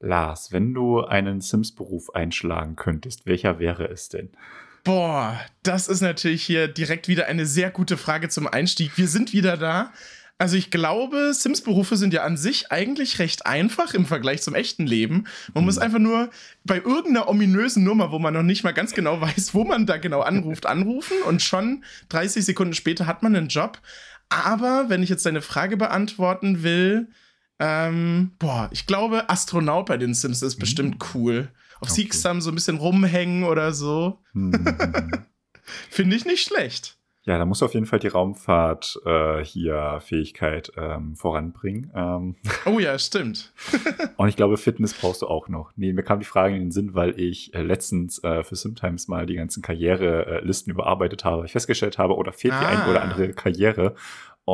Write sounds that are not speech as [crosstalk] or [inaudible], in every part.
Lars, wenn du einen Sims-Beruf einschlagen könntest, welcher wäre es denn? Boah, das ist natürlich hier direkt wieder eine sehr gute Frage zum Einstieg. Wir sind wieder da. Also ich glaube, Sims-Berufe sind ja an sich eigentlich recht einfach im Vergleich zum echten Leben. Man mhm. muss einfach nur bei irgendeiner ominösen Nummer, wo man noch nicht mal ganz genau [laughs] weiß, wo man da genau anruft, anrufen und schon 30 Sekunden später hat man einen Job. Aber wenn ich jetzt deine Frage beantworten will, ähm, boah, ich glaube, Astronaut bei den Sims ist bestimmt mhm. cool. Auf okay. Siegsam so ein bisschen rumhängen oder so. Mhm. [laughs] Finde ich nicht schlecht. Ja, da muss auf jeden Fall die Raumfahrt äh, hier Fähigkeit ähm, voranbringen. Ähm. Oh ja, stimmt. [laughs] und ich glaube, Fitness brauchst du auch noch. Nee, mir kam die Frage in den Sinn, weil ich äh, letztens äh, für Simtimes mal die ganzen Karrierelisten überarbeitet habe. Ich festgestellt habe, oder fehlt ah. die eine oder andere Karriere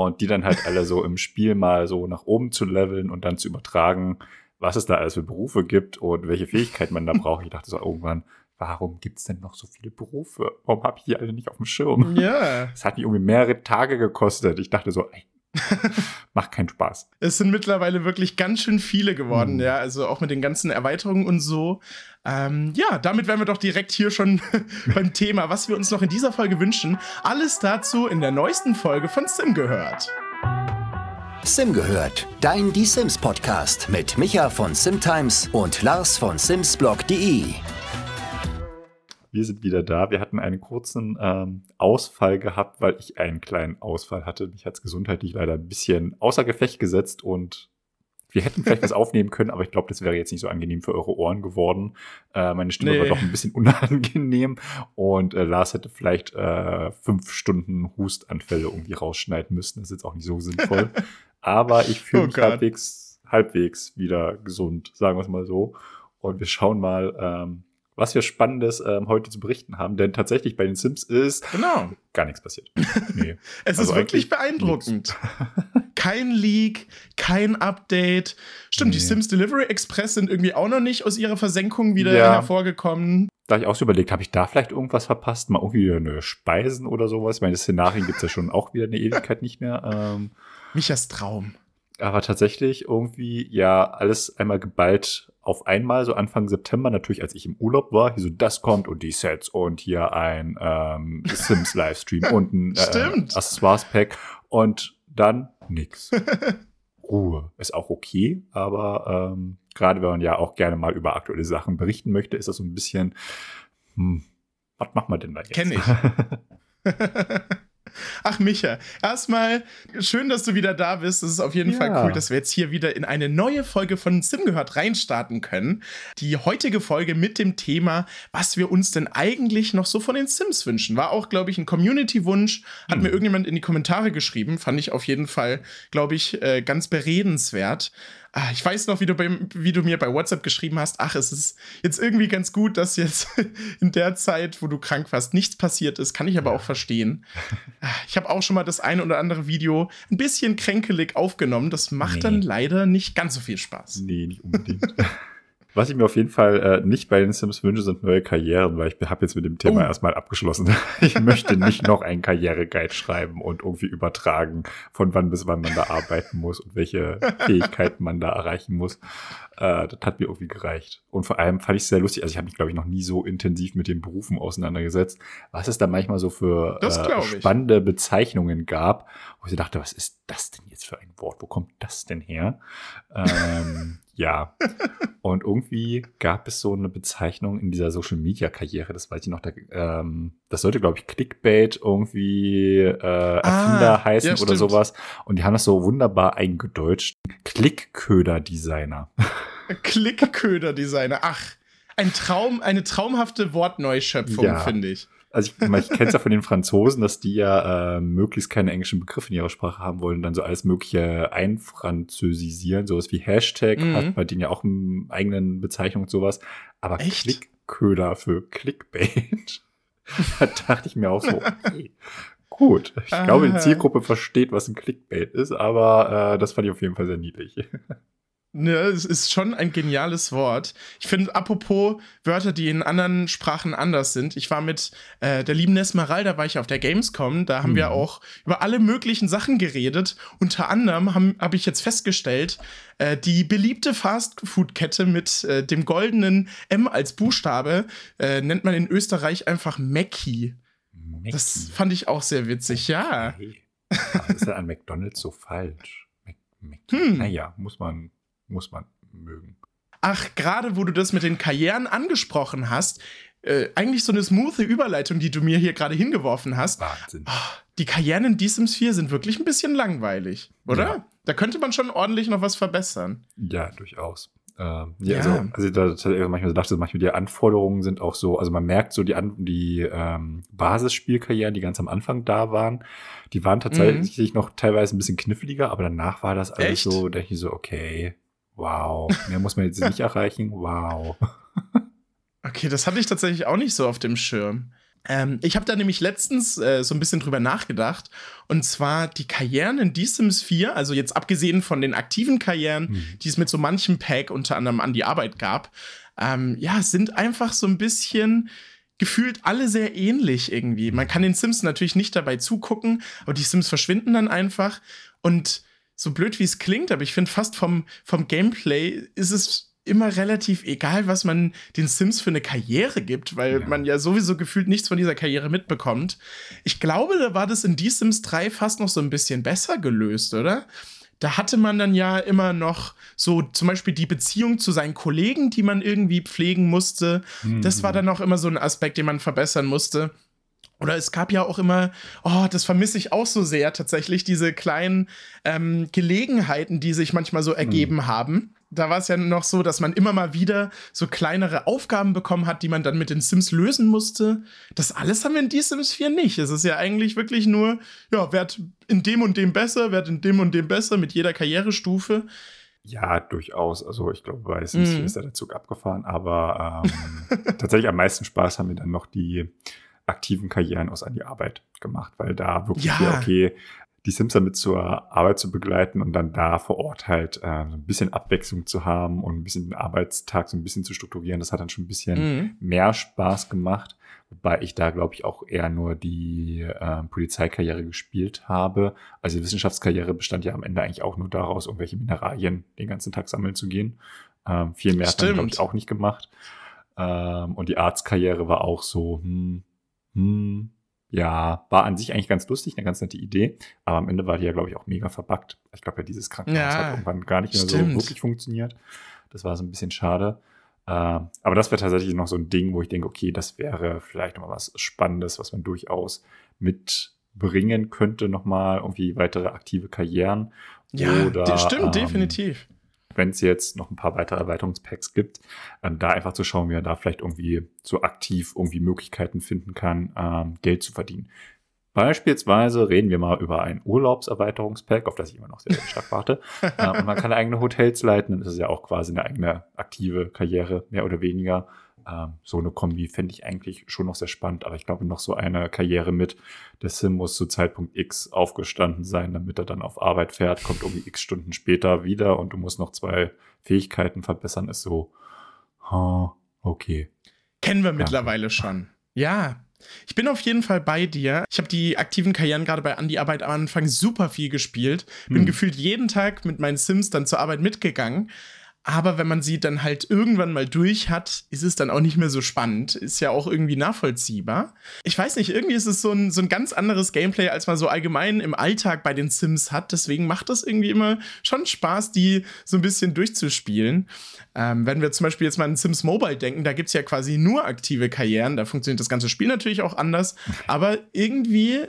und die dann halt alle so im Spiel mal so nach oben zu leveln und dann zu übertragen, was es da alles für Berufe gibt und welche Fähigkeiten man da [laughs] braucht. Ich dachte so irgendwann, warum gibt es denn noch so viele Berufe? Warum habe ich die alle nicht auf dem Schirm? Ja. Es hat mich irgendwie mehrere Tage gekostet. Ich dachte so, ey, [laughs] macht keinen Spaß. Es sind mittlerweile wirklich ganz schön viele geworden, mhm. ja. Also auch mit den ganzen Erweiterungen und so. Ähm, ja, damit wären wir doch direkt hier schon [laughs] beim Thema, was wir uns noch in dieser Folge wünschen. Alles dazu in der neuesten Folge von Sim gehört. Sim gehört, dein Die Sims Podcast mit Micha von Simtimes und Lars von Simsblog.de. Wir sind wieder da. Wir hatten einen kurzen ähm, Ausfall gehabt, weil ich einen kleinen Ausfall hatte. Mich hat es gesundheitlich leider ein bisschen außer Gefecht gesetzt und wir hätten vielleicht was [laughs] aufnehmen können, aber ich glaube, das wäre jetzt nicht so angenehm für eure Ohren geworden. Äh, meine Stimme nee. war doch ein bisschen [laughs] unangenehm und äh, Lars hätte vielleicht äh, fünf Stunden Hustanfälle irgendwie rausschneiden müssen. Das ist jetzt auch nicht so sinnvoll. [laughs] aber ich fühle oh mich halbwegs, halbwegs wieder gesund, sagen wir es mal so. Und wir schauen mal, ähm, was wir Spannendes ähm, heute zu berichten haben. Denn tatsächlich bei den Sims ist genau. gar nichts passiert. [laughs] Nee. es also ist wirklich beeindruckend. [laughs] kein Leak, kein Update. Stimmt, nee. die Sims Delivery Express sind irgendwie auch noch nicht aus ihrer Versenkung wieder ja. hervorgekommen. Da ich auch so überlegt, habe ich da vielleicht irgendwas verpasst? Mal irgendwie eine Speisen oder sowas? Ich meine, Szenarien gibt es ja schon auch wieder eine Ewigkeit nicht mehr. Ähm, Michas Traum. Aber tatsächlich irgendwie, ja, alles einmal geballt auf einmal, so Anfang September, natürlich, als ich im Urlaub war, so, das kommt und die Sets und hier ein ähm, [laughs] Sims-Livestream und ein äh, Accessoires-Pack und dann nix. [laughs] Ruhe ist auch okay, aber ähm, gerade wenn man ja auch gerne mal über aktuelle Sachen berichten möchte, ist das so ein bisschen, hm, was macht man denn da jetzt? Kenn ich. [laughs] Ach, Micha, erstmal schön, dass du wieder da bist. Es ist auf jeden ja. Fall cool, dass wir jetzt hier wieder in eine neue Folge von Sim gehört reinstarten können. Die heutige Folge mit dem Thema, was wir uns denn eigentlich noch so von den Sims wünschen. War auch, glaube ich, ein Community-Wunsch. Hat hm. mir irgendjemand in die Kommentare geschrieben. Fand ich auf jeden Fall, glaube ich, äh, ganz beredenswert. Ah, ich weiß noch, wie du, bei, wie du mir bei WhatsApp geschrieben hast, ach, es ist jetzt irgendwie ganz gut, dass jetzt [laughs] in der Zeit, wo du krank warst, nichts passiert ist. Kann ich aber auch verstehen. [laughs] Ah, ich habe auch schon mal das eine oder andere Video ein bisschen kränkelig aufgenommen. Das macht nee. dann leider nicht ganz so viel Spaß. Nee, nicht unbedingt. [laughs] Was ich mir auf jeden Fall äh, nicht bei den Sims wünsche, sind neue Karrieren, weil ich habe jetzt mit dem Thema oh. erstmal abgeschlossen. [laughs] ich möchte nicht noch einen Karriereguide schreiben und irgendwie übertragen, von wann bis wann man da arbeiten muss und welche Fähigkeiten man da erreichen muss. Äh, das hat mir irgendwie gereicht. Und vor allem fand ich es sehr lustig. Also ich habe mich, glaube ich, noch nie so intensiv mit den Berufen auseinandergesetzt, was es da manchmal so für äh, spannende Bezeichnungen gab, wo ich dachte, was ist das denn jetzt für ein Wort? Wo kommt das denn her? Ähm, ja. Und irgendwie gab es so eine Bezeichnung in dieser Social Media Karriere, das weiß ich noch, da, ähm, das sollte, glaube ich, Clickbait irgendwie äh, Erfinder ah, heißen ja, oder sowas. Und die haben das so wunderbar eingedeutscht. Klickköder-Designer. [laughs] Klickköder-Designer, ach. Ein Traum, eine traumhafte Wortneuschöpfung, ja. finde ich. Also ich, ich kenne es ja von den Franzosen, dass die ja äh, möglichst keine englischen Begriffe in ihrer Sprache haben wollen, dann so alles mögliche einfranzösisieren, sowas wie Hashtag mhm. hat bei denen ja auch eine eigenen Bezeichnung und sowas. Aber Echt? Klickköder für Clickbait, [laughs] da dachte ich mir auch so, okay, gut. Ich glaube, die Zielgruppe versteht, was ein Clickbait ist, aber äh, das fand ich auf jeden Fall sehr niedlich. [laughs] Ne, es ist schon ein geniales Wort. Ich finde, apropos Wörter, die in anderen Sprachen anders sind. Ich war mit äh, der lieben Nesmeralda, war ich auf der Gamescom. Da haben mhm. wir auch über alle möglichen Sachen geredet. Unter anderem habe hab ich jetzt festgestellt, äh, die beliebte Fastfood-Kette mit äh, dem goldenen M als Buchstabe äh, nennt man in Österreich einfach Mackie. Mackie. Das fand ich auch sehr witzig, ja. Was ist ja an McDonalds so falsch? Mac, Mac hm. Naja, muss man muss man mögen. Ach, gerade wo du das mit den Karrieren angesprochen hast, äh, eigentlich so eine smooth Überleitung, die du mir hier gerade hingeworfen hast. Wahnsinn. Oh, die Karrieren in D-Sims 4 sind wirklich ein bisschen langweilig, oder? Ja. Da könnte man schon ordentlich noch was verbessern. Ja, durchaus. Ähm, ja, ja, Also, also da manchmal dachte, manchmal die Anforderungen sind auch so, also man merkt so die, An die ähm, Basisspielkarrieren, die ganz am Anfang da waren, die waren tatsächlich mhm. noch teilweise ein bisschen kniffliger, aber danach war das alles Echt? so, denke ich so, okay, Wow. Mehr muss man jetzt nicht erreichen. Wow. okay, das hatte ich tatsächlich auch nicht so auf dem Schirm. Ähm, ich habe da nämlich letztens äh, so ein bisschen drüber nachgedacht. Und zwar die Karrieren in The Sims 4, also jetzt abgesehen von den aktiven Karrieren, hm. die es mit so manchem Pack unter anderem an die Arbeit gab, ähm, ja, sind einfach so ein bisschen gefühlt alle sehr ähnlich irgendwie. Man kann den Sims natürlich nicht dabei zugucken, aber die Sims verschwinden dann einfach. Und so blöd wie es klingt, aber ich finde fast vom, vom Gameplay ist es immer relativ egal, was man den Sims für eine Karriere gibt, weil ja. man ja sowieso gefühlt nichts von dieser Karriere mitbekommt. Ich glaube, da war das in Die Sims 3 fast noch so ein bisschen besser gelöst, oder? Da hatte man dann ja immer noch so zum Beispiel die Beziehung zu seinen Kollegen, die man irgendwie pflegen musste. Mhm. Das war mhm. dann auch immer so ein Aspekt, den man verbessern musste. Oder es gab ja auch immer, oh, das vermisse ich auch so sehr tatsächlich, diese kleinen ähm, Gelegenheiten, die sich manchmal so ergeben mhm. haben. Da war es ja noch so, dass man immer mal wieder so kleinere Aufgaben bekommen hat, die man dann mit den Sims lösen musste. Das alles haben wir in die Sims 4 nicht. Es ist ja eigentlich wirklich nur, ja, werd in dem und dem besser, werd in dem und dem besser mit jeder Karrierestufe. Ja, durchaus. Also ich glaube, bei Sims 4 mhm. ist der Zug abgefahren, aber ähm, [laughs] tatsächlich am meisten Spaß haben wir dann noch die aktiven Karrieren aus an die Arbeit gemacht, weil da wirklich, ja. okay, die Sims damit zur Arbeit zu begleiten und dann da vor Ort halt äh, ein bisschen Abwechslung zu haben und ein bisschen den Arbeitstag so ein bisschen zu strukturieren, das hat dann schon ein bisschen mhm. mehr Spaß gemacht. Wobei ich da, glaube ich, auch eher nur die äh, Polizeikarriere gespielt habe. Also die Wissenschaftskarriere bestand ja am Ende eigentlich auch nur daraus, irgendwelche Mineralien den ganzen Tag sammeln zu gehen. Ähm, viel mehr hat man, glaube ich, auch nicht gemacht. Ähm, und die Arztkarriere war auch so, hm, hm, ja, war an sich eigentlich ganz lustig, eine ganz nette Idee, aber am Ende war die ja, glaube ich, auch mega verbuggt. Ich glaube ja, dieses Krankenhaus ja, hat irgendwann gar nicht mehr stimmt. so wirklich funktioniert. Das war so ein bisschen schade. Äh, aber das wäre tatsächlich noch so ein Ding, wo ich denke, okay, das wäre vielleicht noch mal was Spannendes, was man durchaus mitbringen könnte, nochmal irgendwie weitere aktive Karrieren. Ja, Oder, stimmt, ähm, definitiv wenn es jetzt noch ein paar weitere Erweiterungspacks gibt, ähm, da einfach zu schauen, wie er da vielleicht irgendwie so aktiv irgendwie Möglichkeiten finden kann, ähm, Geld zu verdienen. Beispielsweise reden wir mal über ein Urlaubserweiterungspack, auf das ich immer noch sehr, sehr stark warte. [laughs] äh, und man kann eigene Hotels leiten, dann ist es ja auch quasi eine eigene aktive Karriere, mehr oder weniger. Ähm, so eine Kombi fände ich eigentlich schon noch sehr spannend, aber ich glaube noch so eine Karriere mit, der Sim muss zu Zeitpunkt X aufgestanden sein, damit er dann auf Arbeit fährt, kommt irgendwie x Stunden später wieder und du musst noch zwei Fähigkeiten verbessern, ist so, oh, okay. Kennen wir ja. mittlerweile schon. Ja, ich bin auf jeden Fall bei dir. Ich habe die aktiven Karrieren gerade bei Andi Arbeit am Anfang super viel gespielt. Bin hm. gefühlt jeden Tag mit meinen Sims dann zur Arbeit mitgegangen. Aber wenn man sie dann halt irgendwann mal durch hat, ist es dann auch nicht mehr so spannend. Ist ja auch irgendwie nachvollziehbar. Ich weiß nicht, irgendwie ist es so ein, so ein ganz anderes Gameplay, als man so allgemein im Alltag bei den Sims hat. Deswegen macht das irgendwie immer schon Spaß, die so ein bisschen durchzuspielen. Ähm, wenn wir zum Beispiel jetzt mal an Sims Mobile denken, da gibt es ja quasi nur aktive Karrieren. Da funktioniert das ganze Spiel natürlich auch anders. Aber irgendwie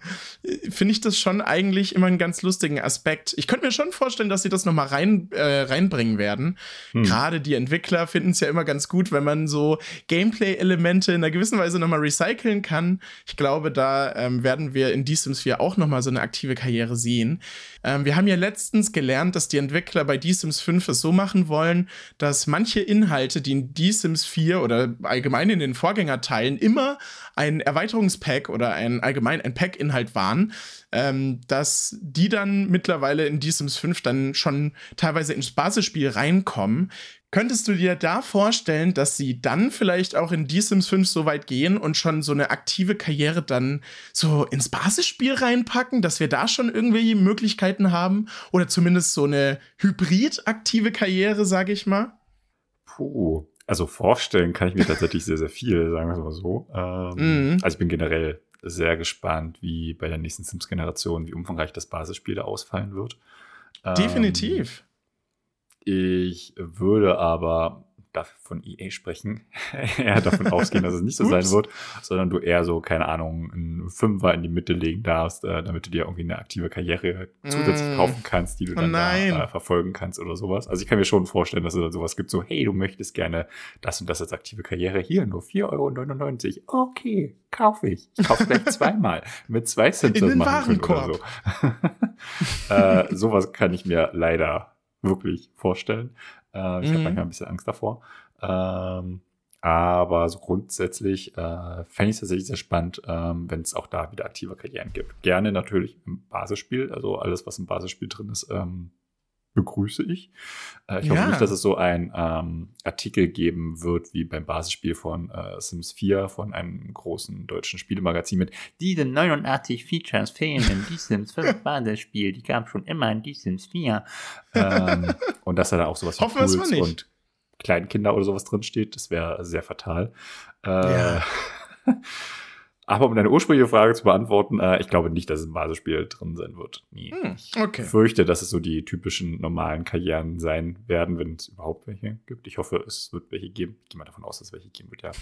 [laughs] finde ich das schon eigentlich immer einen ganz lustigen Aspekt. Ich könnte mir schon vorstellen, dass sie das nochmal rein, äh, reinbringen werden werden. Hm. Gerade die Entwickler finden es ja immer ganz gut, wenn man so Gameplay-Elemente in einer gewissen Weise nochmal recyceln kann. Ich glaube, da ähm, werden wir in D-Sims 4 auch nochmal so eine aktive Karriere sehen. Ähm, wir haben ja letztens gelernt, dass die Entwickler bei D-Sims 5 es so machen wollen, dass manche Inhalte, die in D-Sims 4 oder allgemein in den Vorgängerteilen immer ein Erweiterungspack oder ein allgemein ein Pack-Inhalt waren, ähm, dass die dann mittlerweile in Die Sims 5 dann schon teilweise ins Basisspiel reinkommen. Könntest du dir da vorstellen, dass sie dann vielleicht auch in Die Sims 5 so weit gehen und schon so eine aktive Karriere dann so ins Basisspiel reinpacken, dass wir da schon irgendwie Möglichkeiten haben? Oder zumindest so eine hybrid-aktive Karriere, sage ich mal? Puh. Also vorstellen kann ich mir tatsächlich sehr, sehr viel, sagen wir es mal so. Ähm, mhm. Also ich bin generell sehr gespannt, wie bei der nächsten Sims-Generation, wie umfangreich das Basisspiel da ausfallen wird. Definitiv. Ähm, ich würde aber darf von EA sprechen, [laughs] eher davon ausgehen, dass es nicht so sein wird, sondern du eher so, keine Ahnung, einen Fünfer in die Mitte legen darfst, äh, damit du dir irgendwie eine aktive Karriere zusätzlich mm. kaufen kannst, die du dann oh da, äh, verfolgen kannst oder sowas. Also ich kann mir schon vorstellen, dass es da sowas gibt, so, hey, du möchtest gerne das und das als aktive Karriere, hier nur 4,99 Euro. Okay, kaufe ich. Ich kaufe gleich [laughs] zweimal. Mit zwei Cent das machen können oder so. [laughs] äh, sowas kann ich mir leider wirklich vorstellen. Äh, ich mhm. habe manchmal ein bisschen Angst davor. Ähm, aber so grundsätzlich äh, fände ich es tatsächlich sehr spannend, ähm, wenn es auch da wieder aktive Karrieren gibt. Gerne natürlich im Basisspiel, also alles, was im Basisspiel drin ist, ähm, begrüße ich. Äh, ich ja. hoffe nicht, dass es so ein ähm, Artikel geben wird wie beim Basisspiel von äh, Sims 4 von einem großen deutschen Spielemagazin mit diese 89 Features fehlen in die Sims 5 [laughs] Basisspiel, die gab es schon immer in die Sims 4. ähm, [laughs] und dass da auch sowas wie Tools und Kleinkinder oder sowas drin steht, das wäre sehr fatal. Äh, ja. [laughs] Aber um deine ursprüngliche Frage zu beantworten, äh, ich glaube nicht, dass es ein Basisspiel drin sein wird. Nie. Hm, okay. Ich fürchte, dass es so die typischen normalen Karrieren sein werden, wenn es überhaupt welche gibt. Ich hoffe, es wird welche geben. Ich gehe mal davon aus, dass es welche geben wird, ja.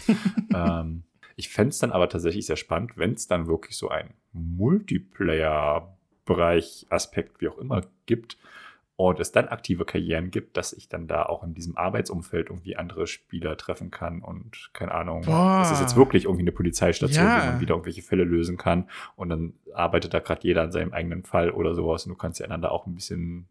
[laughs] ähm, ich fände es dann aber tatsächlich sehr spannend, wenn es dann wirklich so ein Multiplayer-Bereich, Aspekt, wie auch immer gibt, und es dann aktive Karrieren gibt, dass ich dann da auch in diesem Arbeitsumfeld irgendwie andere Spieler treffen kann und keine Ahnung, es ist jetzt wirklich irgendwie eine Polizeistation, ja. wo man wieder irgendwelche Fälle lösen kann und dann arbeitet da gerade jeder an seinem eigenen Fall oder sowas und du kannst ja einander auch ein bisschen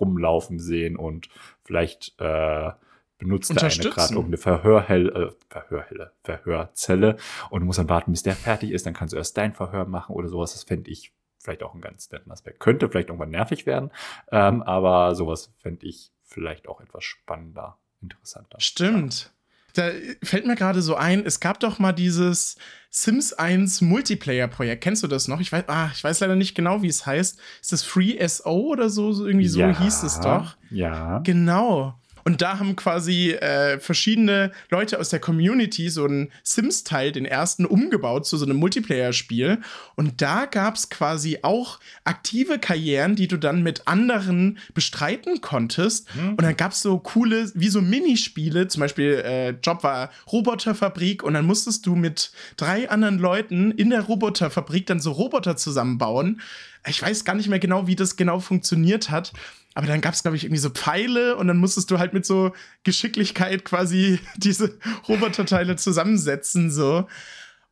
rumlaufen sehen und vielleicht äh, benutzt der eine gerade irgendeine Verhörhelle, äh, Verhörhelle, Verhörzelle und du musst dann warten, bis der fertig ist, dann kannst du erst dein Verhör machen oder sowas. Das fände ich vielleicht auch ein ganz netten Aspekt. Könnte vielleicht irgendwann nervig werden, ähm, aber sowas fände ich vielleicht auch etwas spannender, interessanter. Stimmt. Da fällt mir gerade so ein, es gab doch mal dieses Sims 1 Multiplayer-Projekt. Kennst du das noch? Ich weiß, ah, ich weiß leider nicht genau, wie es heißt. Ist das Free SO oder so? Irgendwie so ja, hieß es doch. Ja. Genau. Und da haben quasi äh, verschiedene Leute aus der Community so einen Sims-Teil, den ersten, umgebaut zu so einem Multiplayer-Spiel. Und da gab es quasi auch aktive Karrieren, die du dann mit anderen bestreiten konntest. Mhm. Und dann gab es so coole, wie so Minispiele, zum Beispiel äh, Job war Roboterfabrik und dann musstest du mit drei anderen Leuten in der Roboterfabrik dann so Roboter zusammenbauen. Ich weiß gar nicht mehr genau, wie das genau funktioniert hat. Aber dann gab es, glaube ich, irgendwie so Pfeile und dann musstest du halt mit so Geschicklichkeit quasi [laughs] diese Roboterteile zusammensetzen, so.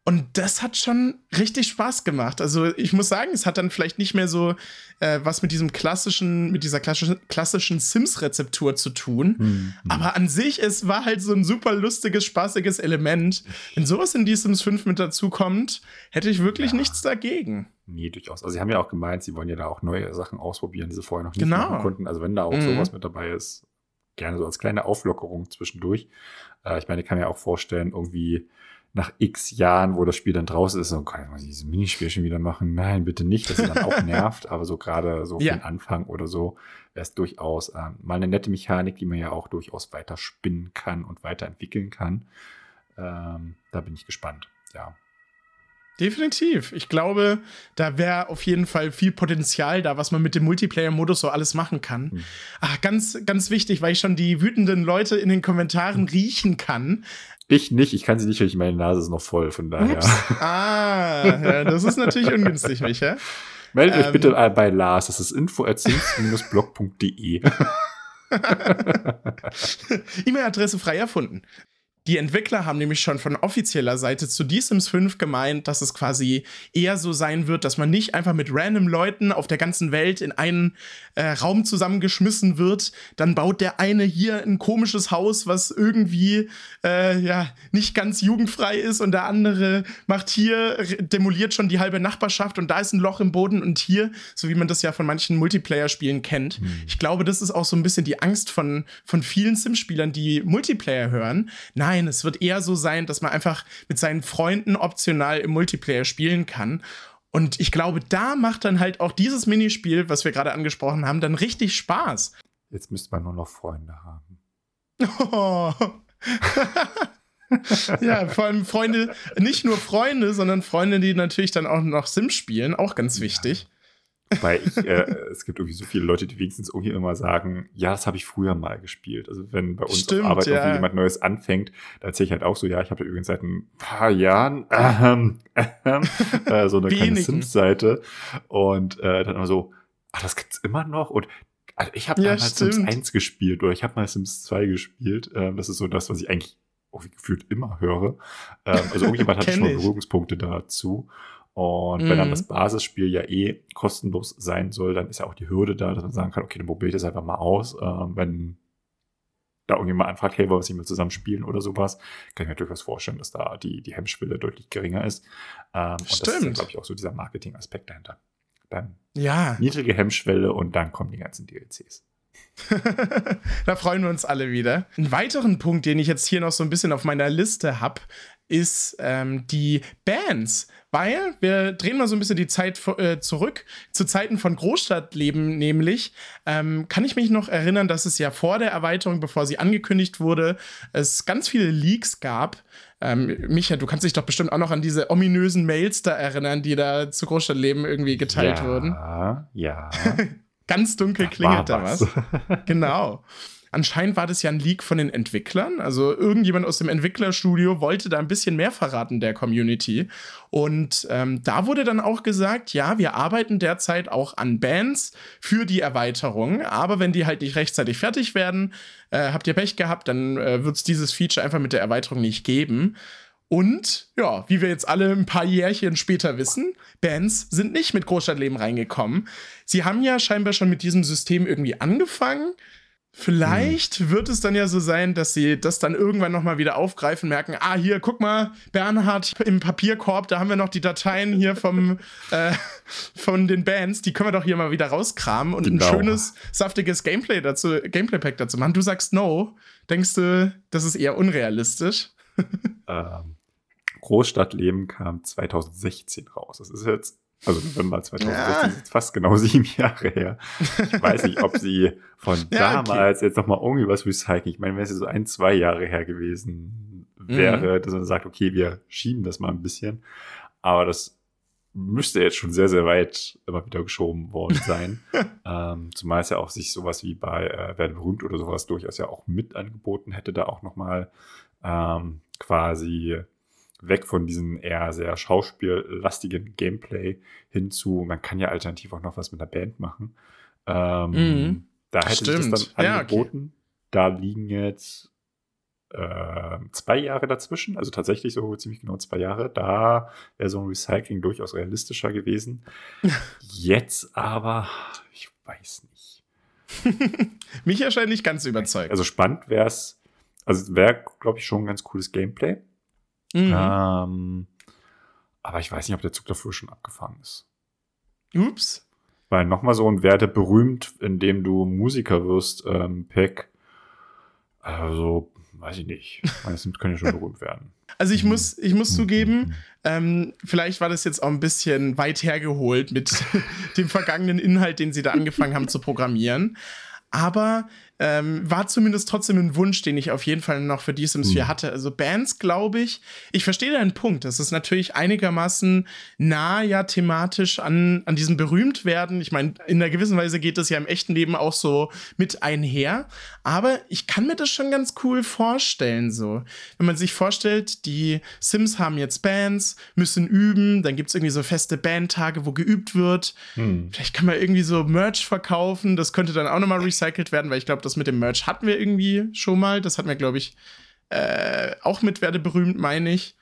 Und das hat schon richtig Spaß gemacht. Also ich muss sagen, es hat dann vielleicht nicht mehr so äh, was mit diesem klassischen, mit dieser klassischen, klassischen Sims-Rezeptur zu tun. Mhm. Aber an sich, es war halt so ein super lustiges, spaßiges Element. Wenn sowas in die Sims 5 mit dazu kommt, hätte ich wirklich ja. nichts dagegen. Nee, durchaus. Also sie haben ja auch gemeint, sie wollen ja da auch neue Sachen ausprobieren, die sie vorher noch nicht genau. machen konnten. Also wenn da auch mhm. sowas mit dabei ist, gerne so als kleine Auflockerung zwischendurch. Äh, ich meine, ich kann mir auch vorstellen, irgendwie nach x Jahren, wo das Spiel dann draußen ist, so kann ich dieses Minispiel schon wieder machen. Nein, bitte nicht, dass es dann auch [laughs] nervt, aber so gerade so ja. für den Anfang oder so wäre es durchaus äh, mal eine nette Mechanik, die man ja auch durchaus weiter spinnen kann und weiterentwickeln kann. Ähm, da bin ich gespannt, ja. Definitiv. Ich glaube, da wäre auf jeden Fall viel Potenzial da, was man mit dem Multiplayer-Modus so alles machen kann. Hm. Ach, ganz, ganz wichtig, weil ich schon die wütenden Leute in den Kommentaren riechen kann. Ich nicht, ich kann sie nicht, weil meine Nase ist noch voll, von daher. Ups. Ah, ja, das ist natürlich ungünstig, Micha. Meldet ähm, euch bitte bei Lars, das ist info.blog.de. [laughs] E-Mail-Adresse frei erfunden. Die Entwickler haben nämlich schon von offizieller Seite zu The Sims 5 gemeint, dass es quasi eher so sein wird, dass man nicht einfach mit random Leuten auf der ganzen Welt in einen äh, Raum zusammengeschmissen wird. Dann baut der eine hier ein komisches Haus, was irgendwie äh, ja nicht ganz jugendfrei ist und der andere macht hier, demoliert schon die halbe Nachbarschaft und da ist ein Loch im Boden und hier, so wie man das ja von manchen Multiplayer-Spielen kennt. Hm. Ich glaube, das ist auch so ein bisschen die Angst von, von vielen Sim-Spielern, die Multiplayer hören. Nein, es wird eher so sein, dass man einfach mit seinen Freunden optional im Multiplayer spielen kann. Und ich glaube, da macht dann halt auch dieses Minispiel, was wir gerade angesprochen haben, dann richtig Spaß. Jetzt müsste man nur noch Freunde haben. Oh. [laughs] ja, vor allem Freunde, nicht nur Freunde, sondern Freunde, die natürlich dann auch noch Sim spielen, auch ganz wichtig. Ja. Weil ich, äh, es gibt irgendwie so viele Leute, die wenigstens irgendwie immer sagen, ja, das habe ich früher mal gespielt. Also wenn bei uns Stimmt, auf Arbeit ja. irgendwie jemand Neues anfängt, da erzähle ich halt auch so, ja, ich habe übrigens seit ein paar Jahren [laughs] ähm, ähm, äh, so eine kleine Sims-Seite und äh, dann immer so, ach, das gibt's immer noch und also ich habe ja, damals stimmt. Sims 1 gespielt oder ich habe mal Sims 2 gespielt. Ähm, das ist so das, was ich eigentlich gefühlt immer höre. Ähm, also [laughs] irgendjemand hat schon Berührungspunkte dazu. Und mhm. wenn dann das mhm. Basisspiel ja eh kostenlos sein soll, dann ist ja auch die Hürde da, dass man sagen kann, okay, dann probiere ich das einfach mal aus. Ähm, wenn da irgendjemand anfragt, hey, wollen wir nicht mal zusammen spielen oder sowas, kann ich mir durchaus vorstellen, dass da die, die Hemmschwelle deutlich geringer ist. Ähm, und das ist, glaube ich, auch so dieser Marketing-Aspekt dahinter. Dann ja. niedrige Hemmschwelle und dann kommen die ganzen DLCs. [laughs] da freuen wir uns alle wieder. Einen weiteren Punkt, den ich jetzt hier noch so ein bisschen auf meiner Liste habe, ist ähm, die Bands. Weil wir drehen mal so ein bisschen die Zeit äh, zurück zu Zeiten von Großstadtleben, nämlich ähm, kann ich mich noch erinnern, dass es ja vor der Erweiterung, bevor sie angekündigt wurde, es ganz viele Leaks gab. Ähm, Micha, du kannst dich doch bestimmt auch noch an diese ominösen Mails da erinnern, die da zu Großstadtleben irgendwie geteilt ja, wurden. Ja. [laughs] ganz dunkel klingelt da was. [laughs] genau. Anscheinend war das ja ein Leak von den Entwicklern. Also irgendjemand aus dem Entwicklerstudio wollte da ein bisschen mehr verraten der Community. Und ähm, da wurde dann auch gesagt, ja, wir arbeiten derzeit auch an Bands für die Erweiterung. Aber wenn die halt nicht rechtzeitig fertig werden, äh, habt ihr Pech gehabt, dann äh, wird es dieses Feature einfach mit der Erweiterung nicht geben. Und ja, wie wir jetzt alle ein paar Jährchen später wissen, Bands sind nicht mit Großstadtleben reingekommen. Sie haben ja scheinbar schon mit diesem System irgendwie angefangen. Vielleicht hm. wird es dann ja so sein, dass sie das dann irgendwann nochmal wieder aufgreifen, merken, ah, hier, guck mal, Bernhard im Papierkorb, da haben wir noch die Dateien hier vom, [laughs] äh, von den Bands, die können wir doch hier mal wieder rauskramen und genau. ein schönes, saftiges Gameplay dazu, Gameplay-Pack dazu machen. Du sagst no. Denkst du, das ist eher unrealistisch? [laughs] ähm, Großstadtleben kam 2016 raus. Das ist jetzt also November 2016 ja. ist jetzt fast genau [laughs] sieben Jahre her. Ich weiß nicht, ob sie von [laughs] ja, damals okay. jetzt nochmal irgendwie was recyceln. Ich meine, wenn es so ein, zwei Jahre her gewesen wäre, mhm. dass man sagt, okay, wir schieben das mal ein bisschen. Aber das müsste jetzt schon sehr, sehr weit immer wieder geschoben worden [laughs] sein. ähm, zumal es ja auch sich sowas wie bei äh, Werden berühmt oder sowas durchaus ja auch mit angeboten hätte, da auch nochmal ähm, quasi weg von diesem eher sehr schauspiellastigen Gameplay hin zu, man kann ja alternativ auch noch was mit einer Band machen. Ähm, mhm. Da hätte Stimmt. ich das dann angeboten. Ja, okay. Da liegen jetzt äh, zwei Jahre dazwischen, also tatsächlich so ziemlich genau zwei Jahre. Da wäre so ein Recycling durchaus realistischer gewesen. [laughs] Jetzt aber, ich weiß nicht. [laughs] Mich erscheint nicht ganz überzeugt. Also spannend wäre es, also wäre, glaube ich, schon ein ganz cooles Gameplay. Mhm. Ähm, aber ich weiß nicht, ob der Zug dafür schon abgefahren ist. Ups. Weil nochmal so ein Werte berühmt, indem du Musiker wirst, ähm, Peck. Also, weiß ich nicht. Meistens können ja schon berühmt werden. [laughs] Also ich muss, ich muss zugeben, ähm, vielleicht war das jetzt auch ein bisschen weit hergeholt mit [laughs] dem vergangenen Inhalt, den sie da angefangen haben zu programmieren. Aber ähm, war zumindest trotzdem ein Wunsch, den ich auf jeden Fall noch für die Sims 4 mhm. hatte. Also Bands, glaube ich, ich verstehe deinen Punkt. Das ist natürlich einigermaßen nah ja thematisch an, an diesem Berühmtwerden. Ich meine, in einer gewissen Weise geht das ja im echten Leben auch so mit einher. Aber ich kann mir das schon ganz cool vorstellen, so. Wenn man sich vorstellt, die Sims haben jetzt Bands, müssen üben, dann gibt es irgendwie so feste Bandtage, wo geübt wird. Mhm. Vielleicht kann man irgendwie so Merch verkaufen. Das könnte dann auch nochmal recycelt werden, weil ich glaube, das mit dem Merch hatten wir irgendwie schon mal. Das hatten wir, glaube ich, Äh, auch mit werde berühmt, meine ich.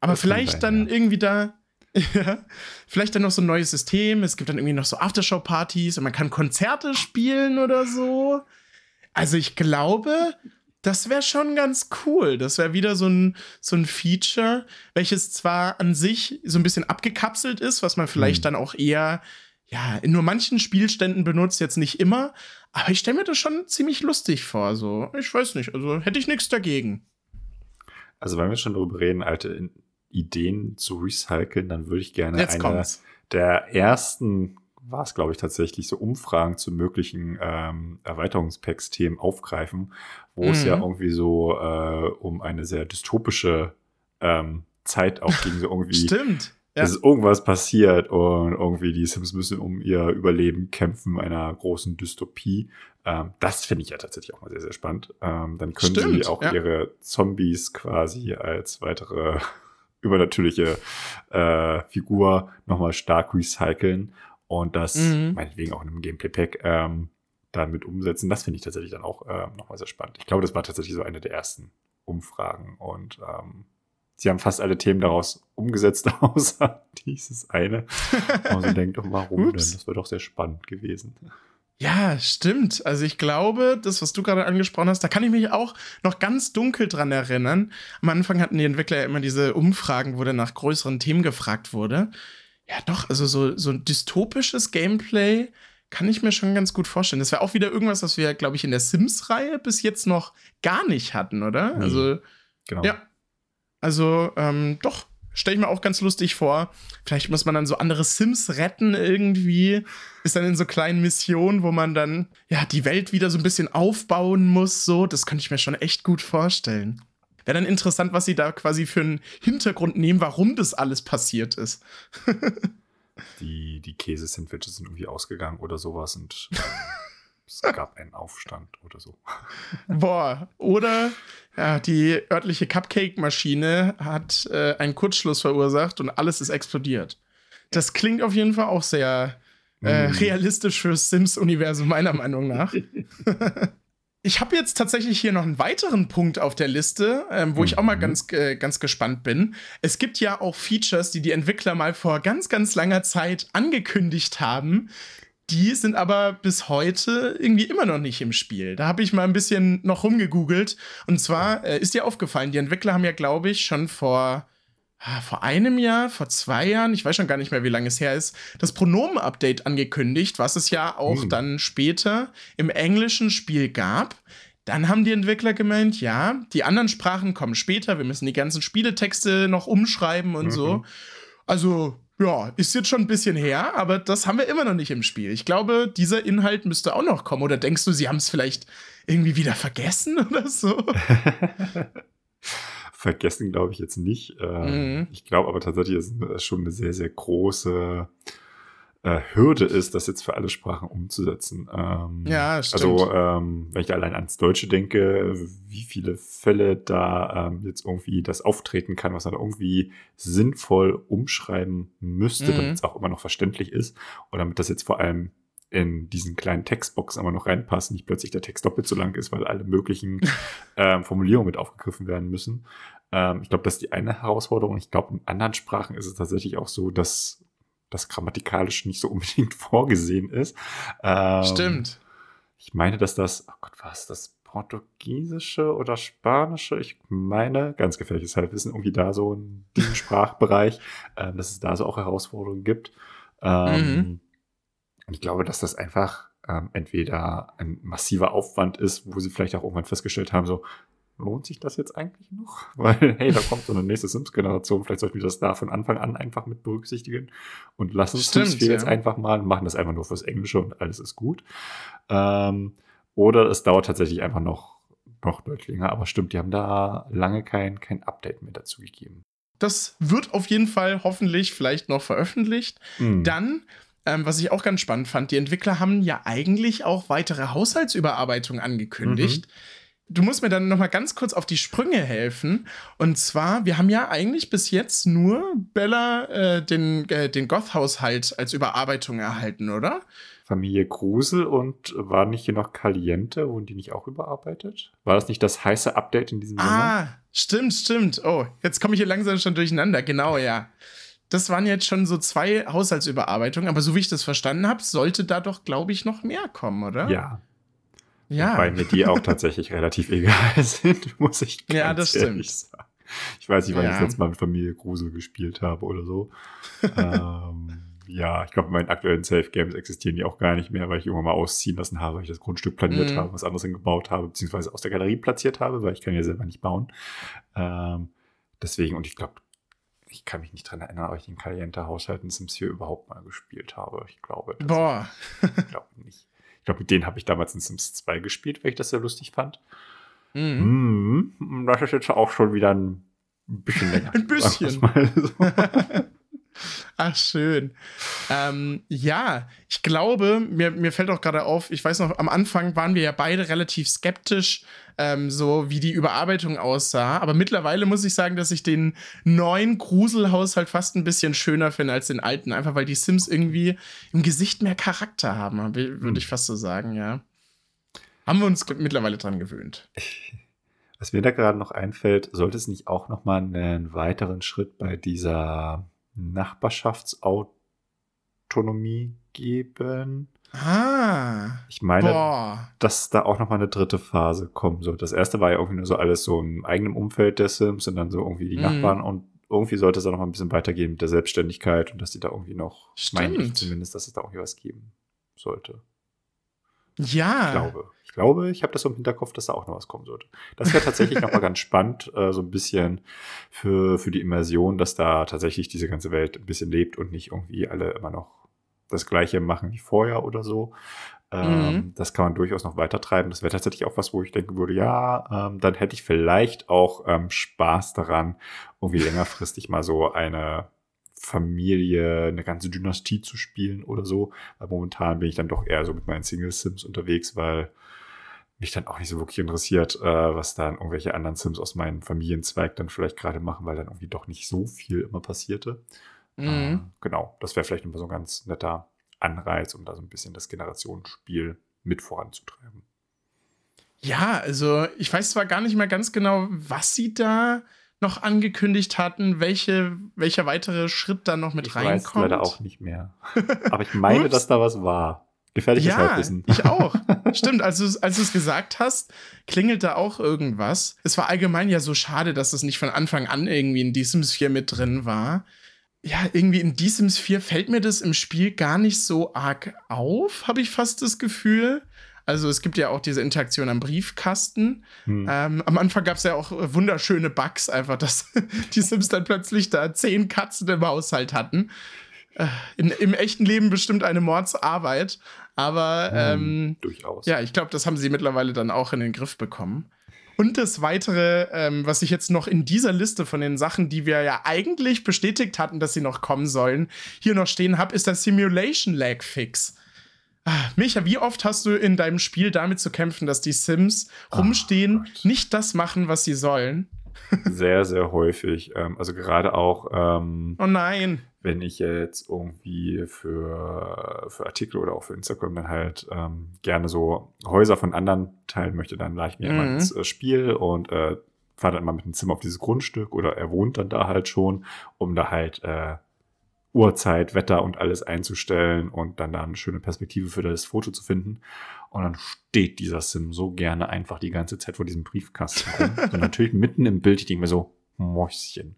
Aber das vielleicht sein, dann ja. irgendwie da. [laughs] Ja, vielleicht dann noch so ein neues System. Es gibt dann irgendwie noch so Aftershow-Partys und man kann Konzerte spielen oder so. Also ich glaube, das wäre schon ganz cool. Das wäre wieder so ein, so ein Feature, welches zwar an sich so ein bisschen abgekapselt ist, was man vielleicht hm. dann auch eher ja, in nur manchen Spielständen benutzt, jetzt nicht immer. Aber ich stelle mir das schon ziemlich lustig vor. So, ich weiß nicht, also hätte ich nichts dagegen. Also, wenn wir schon darüber reden, alte Ideen zu recyceln, dann würde ich gerne jetzt eine kommt's. der ersten war es, glaube ich, tatsächlich so Umfragen zu möglichen ähm, Erweiterungspacks-Themen aufgreifen, wo mhm. es ja mhm. irgendwie so äh, um eine sehr dystopische ähm, Zeit auch ging, so irgendwie. Stimmt. Ja. Es ist irgendwas passiert und irgendwie die Sims müssen um ihr Überleben kämpfen, einer großen Dystopie. Ähm, das finde ich ja tatsächlich auch mal sehr, sehr spannend. Ähm, dann können Stimmt, sie auch ja. ihre Zombies quasi als weitere [laughs] übernatürliche äh, Figur nochmal stark recyceln und das mhm. meinetwegen auch in einem Gameplay-Pack ähm, dann mit umsetzen. Das finde ich tatsächlich dann auch äh, nochmal sehr spannend. Ich glaube, das war tatsächlich so eine der ersten Umfragen und ähm, sie haben fast alle Themen daraus umgesetzt, [laughs] außer dieses eine. Und man denkt, oh, warum denn? Das wäre doch sehr spannend gewesen. Ja, stimmt. Also ich glaube, das, was du gerade angesprochen hast, da kann ich mich auch noch ganz dunkel dran erinnern. Am Anfang hatten die Entwickler ja immer diese Umfragen, wo dann nach größeren Themen gefragt wurde. Ja, doch, also so, so ein dystopisches Gameplay kann ich mir schon ganz gut vorstellen. Das wäre auch wieder irgendwas, was wir, glaube ich, in der Sims-Reihe bis jetzt noch gar nicht hatten, oder? Mhm. Also, genau. ja. Also, ähm, doch, stelle ich mir auch ganz lustig vor. Vielleicht muss man dann so andere Sims retten irgendwie. Ist dann in so kleinen Missionen, wo man dann, ja, die Welt wieder so ein bisschen aufbauen muss, so. Das könnte ich mir schon echt gut vorstellen. Wäre dann interessant, was sie da quasi für einen Hintergrund nehmen, warum das alles passiert ist. [laughs] die die Käsesandwiches sind irgendwie ausgegangen oder sowas und [laughs] es gab einen Aufstand oder so. [laughs] Boah, oder ja, die örtliche Cupcake-Maschine hat äh, einen Kurzschluss verursacht und alles ist explodiert. Das klingt auf jeden Fall auch sehr äh, mm. realistisch fürs Sims-Universum, meiner Meinung nach. [laughs] Ich habe jetzt tatsächlich hier noch einen weiteren Punkt auf der Liste, ähm, wo mhm. ich auch mal mhm. ganz, äh, ganz gespannt bin. Es gibt ja auch Features, die die Entwickler mal vor ganz, ganz langer Zeit angekündigt haben. Die sind aber bis heute irgendwie immer noch nicht im Spiel. Da habe ich mal ein bisschen noch rumgegoogelt. Und zwar äh, ist dir aufgefallen, die Entwickler haben ja, glaube ich, schon vor Ah, vor einem Jahr, vor zwei Jahren, ich weiß schon gar nicht mehr, wie lange es her ist, das Pronomen-Update angekündigt, was es ja auch hm. dann später im englischen Spiel gab. Dann haben die Entwickler gemeint, ja, die anderen Sprachen kommen später, wir müssen die ganzen Spieletexte noch umschreiben und mhm. so. Also, ja, ist jetzt schon ein bisschen her, aber das haben wir immer noch nicht im Spiel. Ich glaube, dieser Inhalt müsste auch noch kommen. Oder denkst du, sie haben es vielleicht irgendwie wieder vergessen [laughs] oder so? [laughs] vergessen, glaube ich jetzt nicht. Ähm, mhm. Ich glaube aber tatsächlich, es schon eine sehr, sehr große äh, Hürde ist, das jetzt für alle Sprachen umzusetzen. Ähm, ja, stimmt. Also, ähm, wenn ich allein ans Deutsche denke, wie viele Fälle da ähm, jetzt irgendwie das auftreten kann, was man da irgendwie sinnvoll umschreiben müsste, mhm. damit es auch immer noch verständlich ist und damit das jetzt vor allem in diesen kleinen Textbox aber noch reinpassen, nicht plötzlich der Text doppelt so lang ist, weil alle möglichen [laughs] ähm, Formulierungen mit aufgegriffen werden müssen. Ähm, ich glaube, das ist die eine Herausforderung. Ich glaube, in anderen Sprachen ist es tatsächlich auch so, dass das grammatikalisch nicht so unbedingt [laughs] vorgesehen ist. Ähm, Stimmt. Ich meine, dass das, oh Gott, was das Portugiesische oder Spanische? Ich meine, ganz gefährliches Halbwissen, irgendwie da so in [laughs] diesem Sprachbereich, ähm, dass es da so auch Herausforderungen gibt. Ähm, mhm. Und ich glaube, dass das einfach ähm, entweder ein massiver Aufwand ist, wo sie vielleicht auch irgendwann festgestellt haben, so, lohnt sich das jetzt eigentlich noch? [laughs] Weil, hey, da kommt so eine nächste Sims-Generation, vielleicht sollten wir das da von Anfang an einfach mit berücksichtigen und lassen Stimmt, Sims 4 ja. jetzt einfach mal und machen das einfach nur fürs Englische und alles ist gut. Ähm, oder es dauert tatsächlich einfach noch, noch deutlich länger, aber stimmt, die haben da lange kein, kein Update mehr dazu gegeben. Das wird auf jeden Fall hoffentlich vielleicht noch veröffentlicht. Mhm. Dann ähm, was ich auch ganz spannend fand, die Entwickler haben ja eigentlich auch weitere Haushaltsüberarbeitungen angekündigt. Mhm. Du musst mir dann noch mal ganz kurz auf die Sprünge helfen. Und zwar, wir haben ja eigentlich bis jetzt nur Bella äh, den, äh, den Goth-Haushalt als Überarbeitung erhalten, oder? Familie Grusel und war nicht hier noch Caliente? Wurden die nicht auch überarbeitet? War das nicht das heiße Update in diesem ah, Sommer? Ah, stimmt, stimmt. Oh, jetzt komme ich hier langsam schon durcheinander. Genau, ja. Das waren jetzt schon so zwei Haushaltsüberarbeitungen, aber so wie ich das verstanden habe, sollte da doch, glaube ich, noch mehr kommen, oder? Ja. Ja. Weil mir die auch tatsächlich relativ [laughs] egal sind, muss ich ganz ja, das stimmt. sagen. Ich weiß nicht, wann ja. ich das letzte Mal mit Familie Grusel gespielt habe oder so. ähm, ja, ich glaube, in meinen aktuellen Safe Games existieren die auch gar nicht mehr, weil ich irgendwann mal ausziehen lassen habe, weil ich das Grundstück planiert mm. habe, was anderes gebaut habe, beziehungsweise aus der Galerie platziert habe, weil ich kann ja selber nicht bauen. Ähm, deswegen, und ich glaube, ich kann mich nicht dran erinnern, ob ich den Caliente-Haushalt in Sims 4 überhaupt mal gespielt habe. Ich glaube. Boah. ich glaube nicht. Ich glaube, mit denen habe ich damals in Sims 2 gespielt, weil ich das sehr lustig fand. Mhm. Mm, das ist jetzt auch schon wieder ein bisschen [laughs] länger. ein bisschen. [laughs] Ach, schön. Ähm, ja, ich glaube, mir, mir fällt auch gerade auf, ich weiß noch, am Anfang waren wir ja beide relativ skeptisch, ähm, so wie die Überarbeitung aussah. Aber mittlerweile muss ich sagen, dass ich den neuen Gruselhaushalt fast ein bisschen schöner finde als den alten. Einfach weil die Sims irgendwie im Gesicht mehr Charakter haben, würde hm. ich fast so sagen, ja. Haben wir uns mittlerweile dran gewöhnt. [laughs] Was mir da gerade noch einfällt, sollte es nicht auch noch mal einen weiteren Schritt bei dieser Nachbarschaftsautonomie geben. Ah. Ich meine, boah. dass da auch noch mal eine dritte Phase kommen soll. Das erste war ja irgendwie nur so alles so im eigenen Umfeld der Sims und dann so irgendwie die mhm. Nachbarn und irgendwie sollte es auch noch mal ein bisschen weitergehen mit der Selbstständigkeit und dass die da irgendwie noch, meine ich zumindest, dass es da irgendwie was geben sollte. Ja. Ich glaube. Ich glaube, ich habe das so im Hinterkopf, dass da auch noch was kommen sollte. Das wäre tatsächlich nochmal ganz spannend, äh, so ein bisschen für, für die Immersion, dass da tatsächlich diese ganze Welt ein bisschen lebt und nicht irgendwie alle immer noch das Gleiche machen wie vorher oder so. Ähm, mhm. Das kann man durchaus noch weiter treiben. Das wäre tatsächlich auch was, wo ich denken würde, ja, ähm, dann hätte ich vielleicht auch ähm, Spaß daran, irgendwie längerfristig mal so eine Familie, eine ganze Dynastie zu spielen oder so. Weil momentan bin ich dann doch eher so mit meinen Single-Sims unterwegs, weil mich dann auch nicht so wirklich interessiert, äh, was dann irgendwelche anderen Sims aus meinem Familienzweig dann vielleicht gerade machen, weil dann irgendwie doch nicht so viel immer passierte. Mhm. Äh, genau, das wäre vielleicht immer so ein ganz netter Anreiz, um da so ein bisschen das Generationsspiel mit voranzutreiben. Ja, also ich weiß zwar gar nicht mehr ganz genau, was sie da noch angekündigt hatten, welche, welcher weitere Schritt da noch mit ich reinkommt. Ich weiß leider auch nicht mehr. Aber ich meine, dass da was war. Gefährliches ja, Halbwissen. Ich auch. [laughs] Stimmt, als du als es gesagt hast, klingelt da auch irgendwas. Es war allgemein ja so schade, dass das nicht von Anfang an irgendwie in The Sims 4 mit drin war. Ja, irgendwie in The Sims 4 fällt mir das im Spiel gar nicht so arg auf, habe ich fast das Gefühl. Also es gibt ja auch diese Interaktion am Briefkasten. Hm. Ähm, am Anfang gab es ja auch wunderschöne Bugs, einfach, dass [laughs] die Sims dann plötzlich da zehn Katzen im Haushalt hatten. Äh, in, Im echten Leben bestimmt eine Mordsarbeit. Aber hm, ähm, durchaus. Ja, ich glaube, das haben sie mittlerweile dann auch in den Griff bekommen. Und das Weitere, ähm, was ich jetzt noch in dieser Liste von den Sachen, die wir ja eigentlich bestätigt hatten, dass sie noch kommen sollen, hier noch stehen habe, ist der Simulation Lag Fix. Micha, wie oft hast du in deinem Spiel damit zu kämpfen, dass die Sims rumstehen, oh nicht das machen, was sie sollen? [laughs] sehr, sehr häufig. Ähm, also gerade auch. Ähm, oh nein. Wenn ich jetzt irgendwie für, für Artikel oder auch für Instagram dann halt ähm, gerne so Häuser von anderen teilen möchte, dann lade ich mir mhm. immer ins äh, Spiel und äh, fahre dann mal mit dem Zimmer auf dieses Grundstück oder er wohnt dann da halt schon, um da halt äh, Uhrzeit, Wetter und alles einzustellen und dann da eine schöne Perspektive für das Foto zu finden. Und dann steht dieser Sim so gerne einfach die ganze Zeit vor diesem Briefkasten rum. [laughs] und natürlich mitten im Bild, ich denke mir so, Mäuschen,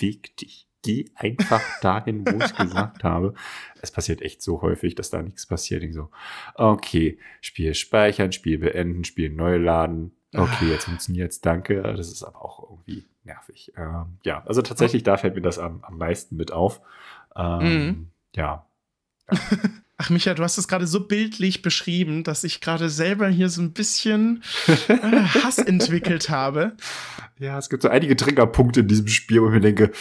weg dich. Geh einfach dahin, wo ich gesagt [laughs] habe. Es passiert echt so häufig, dass da nichts passiert. Ich so, okay, Spiel speichern, Spiel beenden, Spiel neu laden. Okay, jetzt funktioniert's, danke. Das ist aber auch irgendwie nervig. Ähm, ja, also tatsächlich, da fällt mir das am, am meisten mit auf. Ähm, mhm. Ja. [laughs] Ach, Micha, du hast es gerade so bildlich beschrieben, dass ich gerade selber hier so ein bisschen äh, Hass [laughs] entwickelt habe. Ja, es gibt so einige Triggerpunkte in diesem Spiel, wo ich mir denke,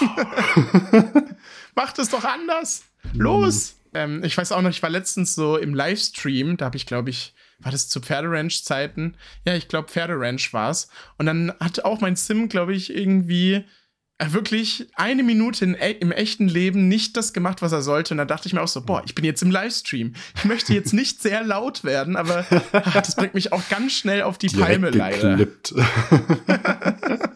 [laughs] Macht es doch anders. Los! Mhm. Ähm, ich weiß auch noch, ich war letztens so im Livestream, da habe ich, glaube ich, war das zu Pferderanch-Zeiten? Ja, ich glaube, Pferderanch war es. Und dann hat auch mein Sim, glaube ich, irgendwie wirklich eine Minute in, e-, im echten Leben nicht das gemacht, was er sollte. Und da dachte ich mir auch so, boah, ich bin jetzt im Livestream. Ich möchte jetzt nicht sehr laut werden, aber ach, das bringt mich auch ganz schnell auf die Direkt Palme leider. [laughs]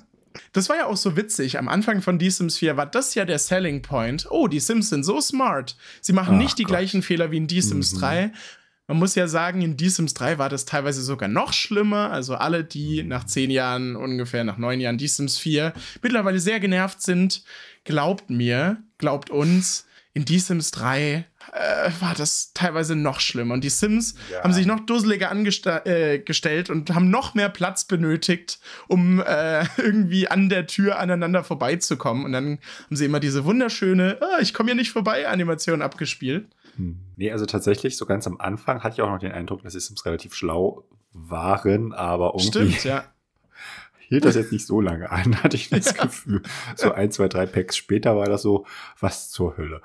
Das war ja auch so witzig. Am Anfang von The Sims 4 war das ja der Selling Point. Oh, die Sims sind so smart. Sie machen Ach nicht die Gott. gleichen Fehler wie in The Sims mhm. 3. Man muss ja sagen, in The Sims 3 war das teilweise sogar noch schlimmer. Also alle, die nach zehn Jahren, ungefähr nach neun Jahren The Sims 4 mittlerweile sehr genervt sind, glaubt mir, glaubt uns, in The Sims 3 äh, war das teilweise noch schlimmer. Und die Sims ja. haben sich noch dusseliger angestellt äh, und haben noch mehr Platz benötigt, um äh, [laughs] irgendwie an der Tür aneinander vorbeizukommen. Und dann haben sie immer diese wunderschöne, oh, ich komme hier nicht vorbei, Animation abgespielt. Hm. Nee, also tatsächlich, so ganz am Anfang hatte ich auch noch den Eindruck, dass die Sims relativ schlau waren, aber irgendwie. Stimmt, ja [laughs] hielt das jetzt nicht so lange an, hatte ich das [laughs] ja. Gefühl. So ein, zwei, drei Packs später war das so, was zur Hölle.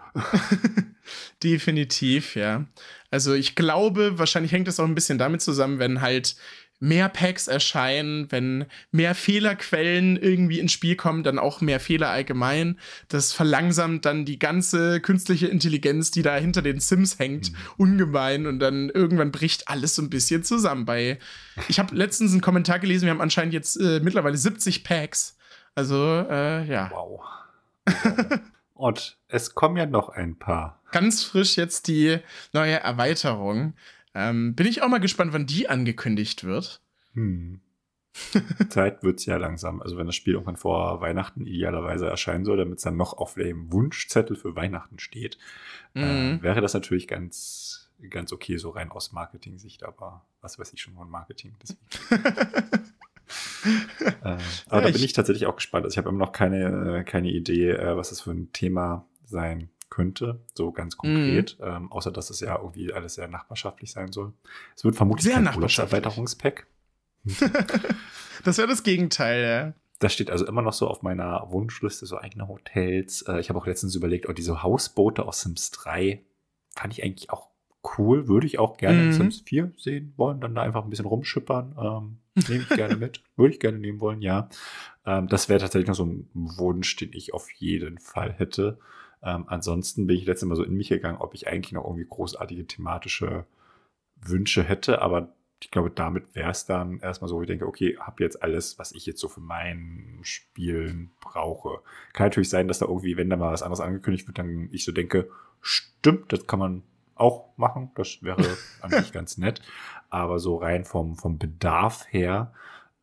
[laughs] Definitiv, ja. Also ich glaube, wahrscheinlich hängt das auch ein bisschen damit zusammen, wenn halt mehr Packs erscheinen, wenn mehr Fehlerquellen irgendwie ins Spiel kommen, dann auch mehr Fehler allgemein. Das verlangsamt dann die ganze künstliche Intelligenz, die da hinter den Sims hängt, mhm. ungemein und dann irgendwann bricht alles so ein bisschen zusammen. Bei ich habe letztens einen Kommentar gelesen, wir haben anscheinend jetzt äh, mittlerweile 70 Packs. Also äh, ja. Wow. und es kommen ja noch ein paar. Ganz frisch jetzt die neue Erweiterung. Ähm, bin ich auch mal gespannt, wann die angekündigt wird. Hm. Zeit wird es ja langsam. Also wenn das Spiel irgendwann vor Weihnachten idealerweise erscheinen soll, damit es dann noch auf dem Wunschzettel für Weihnachten steht, äh, mhm. äh, wäre das natürlich ganz, ganz okay, so rein aus Marketing-Sicht, aber was weiß ich schon von Marketing. [laughs] äh, aber ja, da bin ich tatsächlich auch gespannt. Also ich habe immer noch keine, äh, keine Idee, äh, was das für ein Thema sein könnte, so ganz konkret, mhm. ähm, außer dass es ja irgendwie alles sehr nachbarschaftlich sein soll. Es wird vermutlich sehr kein Urlaubserweiterungspack. [laughs] das wäre das Gegenteil, ja. Das steht also immer noch so auf meiner Wunschliste, so eigene Hotels. Äh, ich habe auch letztens überlegt, oh, diese Hausboote aus Sims 3 fand ich eigentlich auch cool. Würde ich auch gerne mhm. in Sims 4 sehen wollen, dann da einfach ein bisschen rumschippern. Ähm, Nehme ich gerne mit. [laughs] Würde ich gerne nehmen wollen, ja. Ähm, das wäre tatsächlich noch so ein Wunsch, den ich auf jeden Fall hätte. Ähm, ansonsten bin ich letztes Mal so in mich gegangen, ob ich eigentlich noch irgendwie großartige thematische Wünsche hätte, aber ich glaube, damit wäre es dann erstmal so, ich denke, okay, habe jetzt alles, was ich jetzt so für mein Spielen brauche. Kann natürlich sein, dass da irgendwie, wenn da mal was anderes angekündigt wird, dann ich so denke, stimmt, das kann man auch machen, das wäre [laughs] eigentlich ganz nett. Aber so rein vom, vom Bedarf her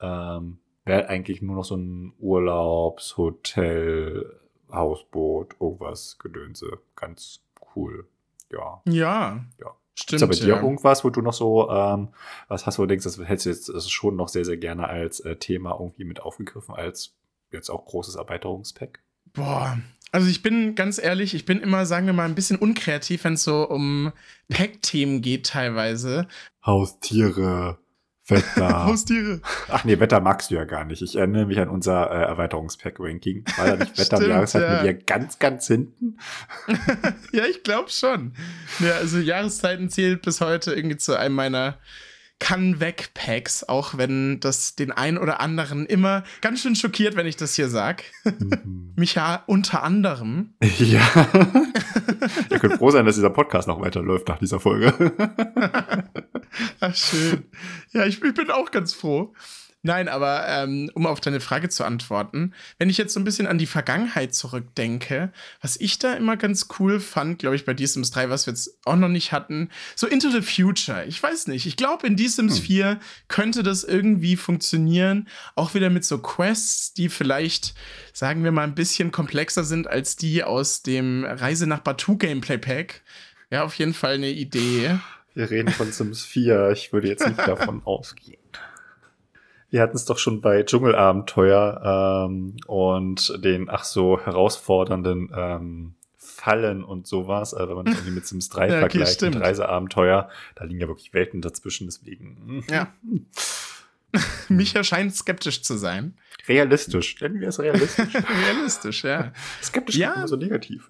ähm, wäre eigentlich nur noch so ein Urlaubshotel, Hausboot, irgendwas, Gedönse. Ganz cool. Ja. Ja. Ja. Stimmt. Ist aber bei dir ja. irgendwas, wo du noch so, ähm, was hast, wo du denkst, das hättest du jetzt das schon noch sehr, sehr gerne als äh, Thema irgendwie mit aufgegriffen, als jetzt auch großes Erweiterungspack? Boah, also ich bin ganz ehrlich, ich bin immer, sagen wir mal, ein bisschen unkreativ, wenn es so um Pack-Themen geht teilweise. Haustiere. Wetter. [laughs] Haustiere. Ach nee, Wetter magst du ja gar nicht. Ich erinnere mich an unser äh, Erweiterungspack-Ranking. War da nicht Wetter Stimmt, Jahreszeit ja. mit dir ganz, ganz hinten? [laughs] ja, ich glaube schon. Ja, also Jahreszeiten zählt bis heute irgendwie zu einem meiner kann weg Packs, auch wenn das den einen oder anderen immer ganz schön schockiert, wenn ich das hier sag. Mhm. [laughs] Micha unter anderem. [laughs] Ja. [laughs] Ihr könnt froh sein, dass dieser Podcast noch weiterläuft nach dieser Folge. Ach, schön. Ja, ich, ich bin auch ganz froh. Nein, aber ähm, um auf deine Frage zu antworten, wenn ich jetzt so ein bisschen an die Vergangenheit zurückdenke, was ich da immer ganz cool fand, glaube ich, bei D-Sims 3, was wir jetzt auch noch nicht hatten, so Into the Future. Ich weiß nicht. Ich glaube, in D-Sims hm. 4 könnte das irgendwie funktionieren. Auch wieder mit so Quests, die vielleicht, sagen wir mal, ein bisschen komplexer sind als die aus dem Reise nach Batu Gameplay Pack. Ja, auf jeden Fall eine Idee. Wir reden von Sims 4. Ich würde jetzt nicht davon [laughs] ausgehen. Wir hatten es doch schon bei Dschungelabenteuer ähm, und den ach so herausfordernden ähm, Fallen und sowas, also wenn man das irgendwie mit Sims 3 [laughs] ja, okay, vergleicht, mit Reiseabenteuer, da liegen ja wirklich Welten dazwischen, deswegen. Hm. Ja. [laughs] Micha scheint skeptisch zu sein. Realistisch, nennen wir es realistisch. [laughs] realistisch, ja. Skeptisch ja. immer so negativ.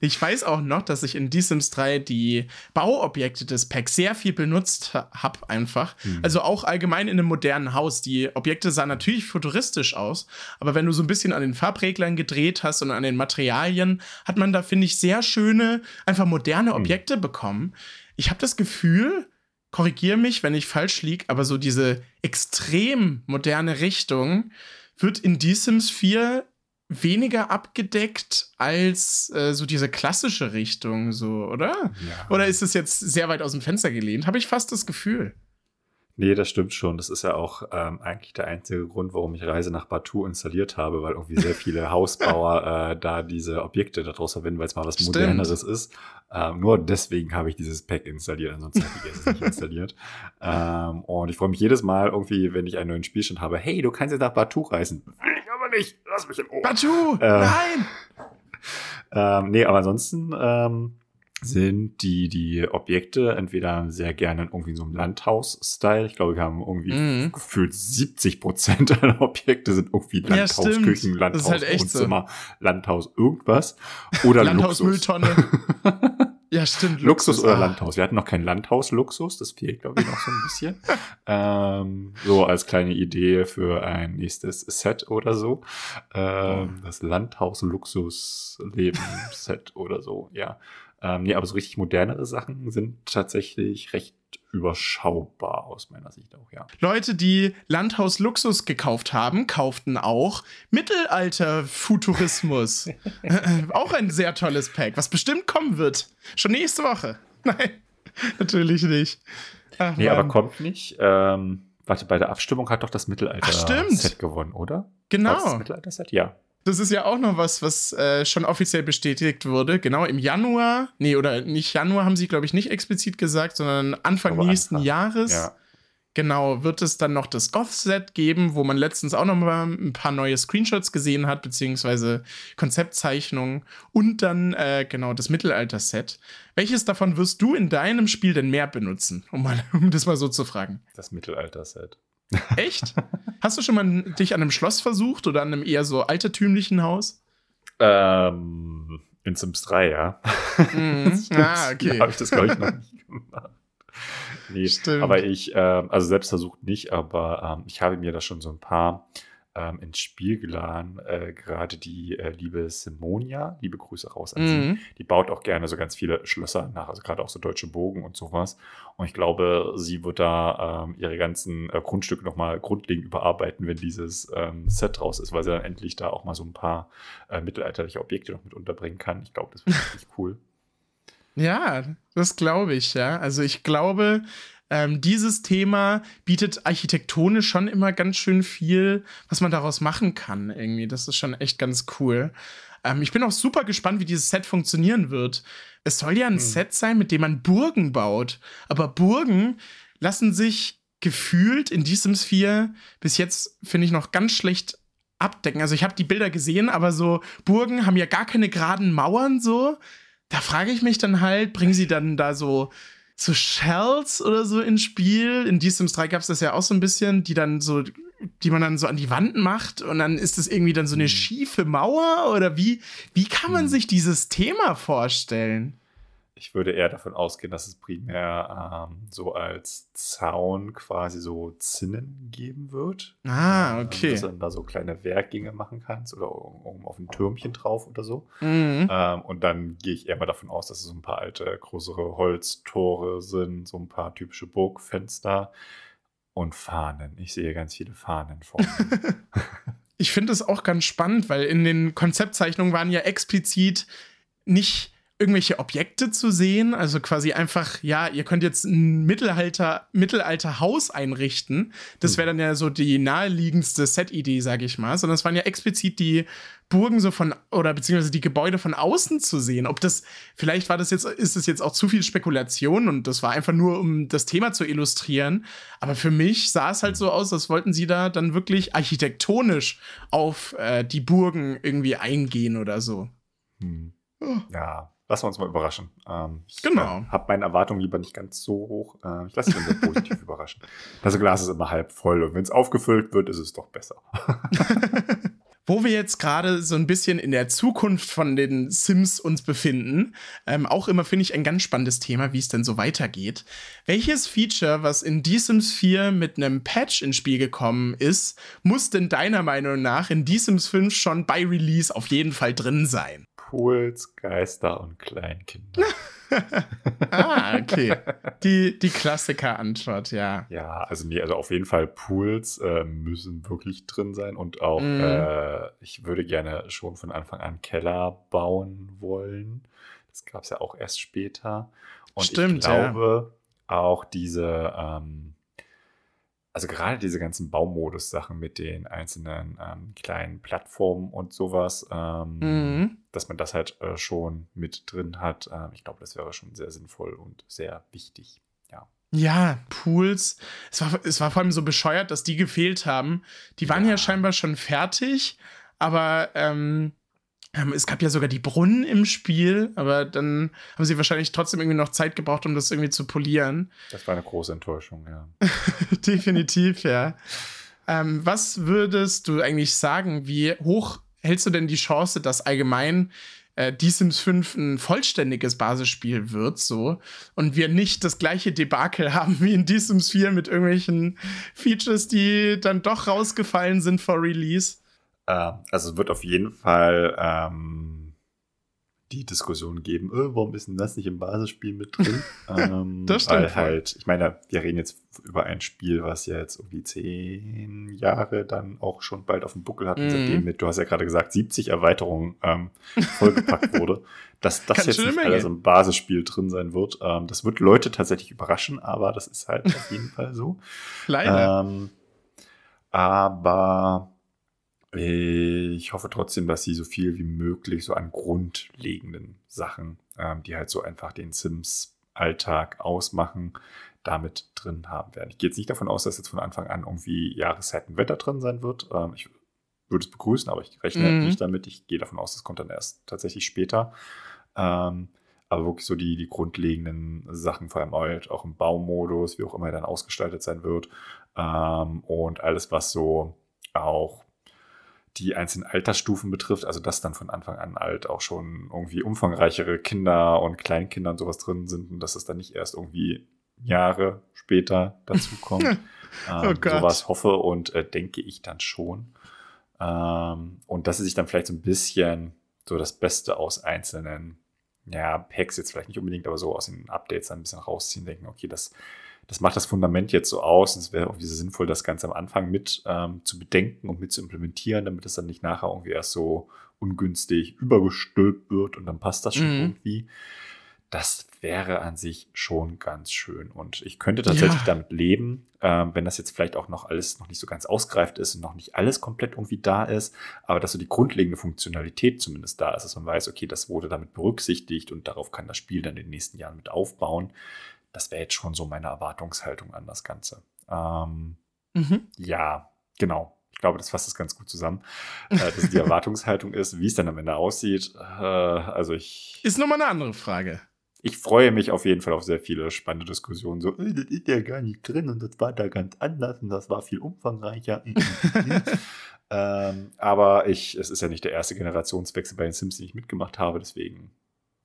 Ich weiß auch noch, dass ich in The Sims 3 die Bauobjekte des Packs sehr viel benutzt habe, einfach. Mhm. Also auch allgemein in einem modernen Haus. Die Objekte sahen natürlich futuristisch aus, aber wenn du so ein bisschen an den Farbreglern gedreht hast und an den Materialien, hat man da, finde ich, sehr schöne, einfach moderne hm. Objekte mhm. bekommen. Ich habe das Gefühl, korrigiere mich, wenn ich falsch liege, aber so diese extrem moderne Richtung wird in The Sims 4 weniger abgedeckt als äh, so diese klassische Richtung, so, oder? Ja. Oder ist es jetzt sehr weit aus dem Fenster gelehnt? Habe ich fast das Gefühl. Nee, das stimmt schon. Das ist ja auch ähm, eigentlich der einzige Grund, warum ich Reise nach Batu installiert habe, weil irgendwie sehr viele [laughs] Hausbauer äh, da diese Objekte daraus verwenden, weil es mal was stimmt. Moderneres ist. Ähm, nur deswegen habe ich dieses Pack installiert, ansonsten hätte ich es nicht installiert. [laughs] Ähm, und ich freue mich jedes Mal irgendwie, wenn ich einen neuen Spielstand habe, hey, du kannst jetzt nach Batu reisen. Aber nicht. Lass mich in Ruhe. Batu! Ähm, nein! ähm, nee, aber ansonsten ähm, sind die, die Objekte entweder sehr gerne in irgendwie so einem Landhaus-Style. Ich glaube, wir haben irgendwie mhm. gefühlt 70 Prozent aller Objekte sind irgendwie Landhausküchen, ja, Landhaus, halt Wohnzimmer, so. Landhaus irgendwas. Oder [laughs] Landhaus Mülltonne. [laughs] ja, stimmt. Luxus, Luxus oder ah. Landhaus. Wir hatten noch kein Landhaus-Luxus, das fehlt, glaube ich, noch so ein bisschen. [laughs] ähm, so als kleine Idee für ein nächstes Set oder so. Ähm, das Landhaus-Luxus-Leben-Set oder so, ja. Ähm, nee, aber so richtig modernere Sachen sind tatsächlich recht überschaubar aus meiner Sicht auch, ja. Leute, die Landhaus Luxus gekauft haben, kauften auch Mittelalter-Futurismus. [laughs] [laughs] auch ein sehr tolles Pack, was bestimmt kommen wird. Schon nächste Woche. [laughs] Nein, natürlich nicht. Ach, nee, Mann. aber kommt nicht. Ähm, warte, bei der Abstimmung hat doch das Mittelalter-Set gewonnen, oder? Genau. das Mittelalter-Set? Ja. Das ist ja auch noch was, was äh, schon offiziell bestätigt wurde. Genau im Januar, nee, oder nicht Januar haben sie, glaube ich, nicht explizit gesagt, sondern Anfang nächsten Anfang. Jahres. Ja. Genau, wird es dann noch das Goth-Set geben, wo man letztens auch noch mal ein paar neue Screenshots gesehen hat, beziehungsweise Konzeptzeichnungen und dann äh, genau das Mittelalter-Set. Welches davon wirst du in deinem Spiel denn mehr benutzen, um, mal, [laughs] um das mal so zu fragen? Das Mittelalter-Set. [laughs] Echt? Hast du schon mal dich an einem Schloss versucht oder an einem eher so altertümlichen Haus? Ähm, in Sims 3, ja. Mhm. [laughs] ah, okay. habe ich das, glaube ich, noch nicht gemacht. Nee, Stimmt. aber ich, äh, also selbst versucht nicht, aber ähm, ich habe mir da schon so ein paar ähm, ins Spiel geladen. Äh, gerade die äh, liebe Simonia, liebe Grüße raus an mhm. sie, die baut auch gerne so ganz viele Schlösser nach, also gerade auch so deutsche Bogen und sowas. Und ich glaube, sie wird da ähm, ihre ganzen äh, Grundstücke nochmal grundlegend überarbeiten, wenn dieses ähm, Set raus ist, weil sie dann endlich da auch mal so ein paar äh, mittelalterliche Objekte noch mit unterbringen kann. Ich glaube, das wird [laughs] richtig cool. Ja, das glaube ich, ja. Also ich glaube, ähm, dieses Thema bietet architektonisch schon immer ganz schön viel, was man daraus machen kann. Irgendwie, das ist schon echt ganz cool. Ähm, ich bin auch super gespannt, wie dieses Set funktionieren wird. Es soll ja ein hm. Set sein, mit dem man Burgen baut. Aber Burgen lassen sich gefühlt in The Sims 4 bis jetzt, finde ich, noch ganz schlecht abdecken. Also ich habe die Bilder gesehen, aber so Burgen haben ja gar keine geraden Mauern so. Da frage ich mich dann halt, bringen sie dann da so so Shells oder so ins Spiel. In The Sims 3 gab es das ja auch so ein bisschen, die dann so, die man dann so an die Wand macht und dann ist das irgendwie dann so eine hm. schiefe Mauer oder wie, wie kann man hm. sich dieses Thema vorstellen? Ich würde eher davon ausgehen, dass es primär ähm, so als Zaun quasi so Zinnen geben wird. Ah, ähm, okay. dass du dann da so kleine Werkgänge machen kannst oder oben auf ein Türmchen drauf oder so. Mhm. Ähm, und dann gehe ich eher mal davon aus, dass es so ein paar alte, größere Holztore sind, so ein paar typische Burgfenster und Fahnen. Ich sehe ganz viele Fahnen vor mir. [laughs] ich finde es auch ganz spannend, weil in den Konzeptzeichnungen waren ja explizit nicht irgendwelche Objekte zu sehen. Also quasi einfach, ja, ihr könnt jetzt ein Mittelalter, Mittelalter-Haus einrichten. Das wäre dann ja so die naheliegendste Set-Idee, sage ich mal. Sondern es waren ja explizit die Burgen so von, oder beziehungsweise die Gebäude von außen zu sehen. Ob das, vielleicht war das jetzt, ist es jetzt auch zu viel Spekulation und das war einfach nur, um das Thema zu illustrieren. Aber für mich sah es halt so aus, als wollten sie da dann wirklich architektonisch auf äh, die Burgen irgendwie eingehen oder so. Hm. Oh. Ja, lassen wir uns mal überraschen. Ähm, ich genau. Äh, habe meine Erwartungen lieber nicht ganz so hoch. Äh, ich lasse mich dann sehr positiv [laughs] überraschen. Das Glas ist immer halb voll und wenn es aufgefüllt wird, ist es doch besser. [laughs] wo wir jetzt gerade so ein bisschen in der Zukunft von den Sims uns befinden, ähm, auch immer finde ich ein ganz spannendes Thema, wie es denn so weitergeht. Welches Feature, was in The Sims 4 mit einem Patch ins Spiel gekommen ist, muss denn deiner Meinung nach in The Sims 5 schon bei Release auf jeden Fall drin sein? Pools, Geister und Kleinkinder. [laughs] ah, okay. Die, die Klassiker-Antwort, ja. Ja, also nee, also auf jeden Fall Pools äh, müssen wirklich drin sein und auch, mm. äh, ich würde gerne schon von Anfang an Keller bauen wollen. Das gab es ja auch erst später. Und Stimmt, ich glaube, ja. auch diese, ähm, also gerade diese ganzen Baumodus-Sachen mit den einzelnen ähm, kleinen Plattformen und sowas, ähm, mhm. dass man das halt äh, schon mit drin hat. Ähm, ich glaube, das wäre schon sehr sinnvoll und sehr wichtig. Ja. Ja, Pools. Es war, es war vor allem so bescheuert, dass die gefehlt haben. Die waren ja, ja scheinbar schon fertig, aber ähm, es gab ja sogar die Brunnen im Spiel, aber dann haben sie wahrscheinlich trotzdem irgendwie noch Zeit gebraucht, um das irgendwie zu polieren. Das war eine große Enttäuschung, ja. [laughs] Definitiv, ja. Ähm, was würdest du eigentlich sagen, wie hoch hältst du denn die Chance, dass allgemein äh, die Sims 5 ein vollständiges Basisspiel wird, so, und wir nicht das gleiche Debakel [laughs] haben wie in Die Sims 4 mit irgendwelchen Features, die dann doch rausgefallen sind vor Release? Äh, also es wird auf jeden Fall ähm, die Diskussion geben, äh, warum ist denn das nicht im Basisspiel mit drin? [laughs] ähm, das stimmt. Weil halt, ich meine, wir reden jetzt über ein Spiel, was ja jetzt irgendwie zehn Jahre dann auch schon bald auf dem Buckel hat, mhm. seitdem mit, du hast ja gerade gesagt, 70 Erweiterungen ähm, vollgepackt wurde. [laughs] Dass das jetzt nicht alles im Basisspiel drin sein wird, ähm, das wird Leute tatsächlich überraschen, aber das ist halt auf jeden [laughs] Fall so. Leider. Ähm, aber ich hoffe trotzdem, dass sie so viel wie möglich so an grundlegenden Sachen, ähm, die halt so einfach den Sims-Alltag ausmachen, damit drin haben werden. Ich gehe jetzt nicht davon aus, dass jetzt von Anfang an irgendwie Jahreszeiten Wetter drin sein wird. Ähm, ich würde es begrüßen, aber ich rechne mhm. nicht damit. Ich gehe davon aus, das kommt dann erst tatsächlich später. Ähm, aber wirklich so die, die grundlegenden Sachen, vor allem halt auch im Baumodus, wie auch immer er dann ausgestaltet sein wird. Ähm, und alles, was so auch die einzelnen Altersstufen betrifft, also dass dann von Anfang an halt auch schon irgendwie umfangreichere Kinder und Kleinkinder und sowas drin sind und dass es dann nicht erst irgendwie Jahre später dazu [laughs] kommt. ähm, oh sowas hoffe und äh, denke ich dann schon. Ähm, und dass sie sich dann vielleicht so ein bisschen so das Beste aus einzelnen, ja, Packs jetzt vielleicht nicht unbedingt, aber so aus den Updates dann ein bisschen rausziehen, denken, okay, das das macht das Fundament jetzt so aus. Und es wäre irgendwie so sinnvoll, das Ganze am Anfang mit ähm, zu bedenken und mit zu implementieren, damit es dann nicht nachher irgendwie erst so ungünstig übergestülpt wird und dann passt das schon mhm. irgendwie. Das wäre an sich schon ganz schön. Und ich könnte tatsächlich ja. damit leben, äh, wenn das jetzt vielleicht auch noch alles noch nicht so ganz ausgereift ist und noch nicht alles komplett irgendwie da ist, aber dass so die grundlegende Funktionalität zumindest da ist, dass man weiß, okay, das wurde damit berücksichtigt und darauf kann das Spiel dann in den nächsten Jahren mit aufbauen. Das wäre jetzt schon so meine Erwartungshaltung an das Ganze. Ähm, mhm. Ja, genau. Ich glaube, das fasst es ganz gut zusammen, [laughs] äh, dass die Erwartungshaltung ist. Wie es dann am Ende aussieht, äh, also ich. Ist nochmal eine andere Frage. Ich freue mich auf jeden Fall auf sehr viele spannende Diskussionen. So, äh, das ist ja gar nicht drin und das war da ganz anders und das war viel umfangreicher. [laughs] ähm, aber ich, es ist ja nicht der erste Generationswechsel bei den Sims, den ich mitgemacht habe, deswegen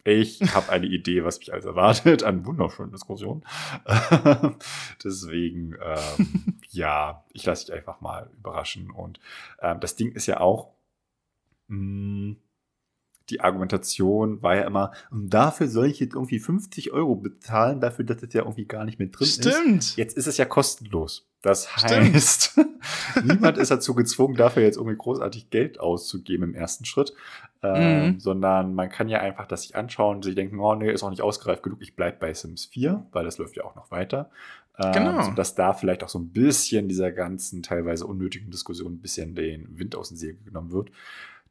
ich habe eine Idee, was mich alles erwartet an wunderschönen Diskussionen. [laughs] Deswegen, ähm, [laughs] ja, ich lasse dich einfach mal überraschen. Und ähm, das Ding ist ja auch, mh, mm, die Argumentation war ja immer, dafür soll ich jetzt irgendwie 50 Euro bezahlen, dafür, dass das ja irgendwie gar nicht mit drin Stimmt. ist. Stimmt. Jetzt ist es ja kostenlos. Das heißt, [laughs] niemand ist dazu gezwungen, dafür jetzt irgendwie großartig Geld auszugeben im ersten Schritt, ähm, mhm. sondern man kann ja einfach das sich anschauen und sich denken, oh nee, ist auch nicht ausgereift genug, ich bleibe bei Sims 4, weil das läuft ja auch noch weiter. Ähm, genau. Sodass da vielleicht auch so ein bisschen dieser ganzen teilweise unnötigen Diskussion ein bisschen den Wind aus den Segeln genommen wird.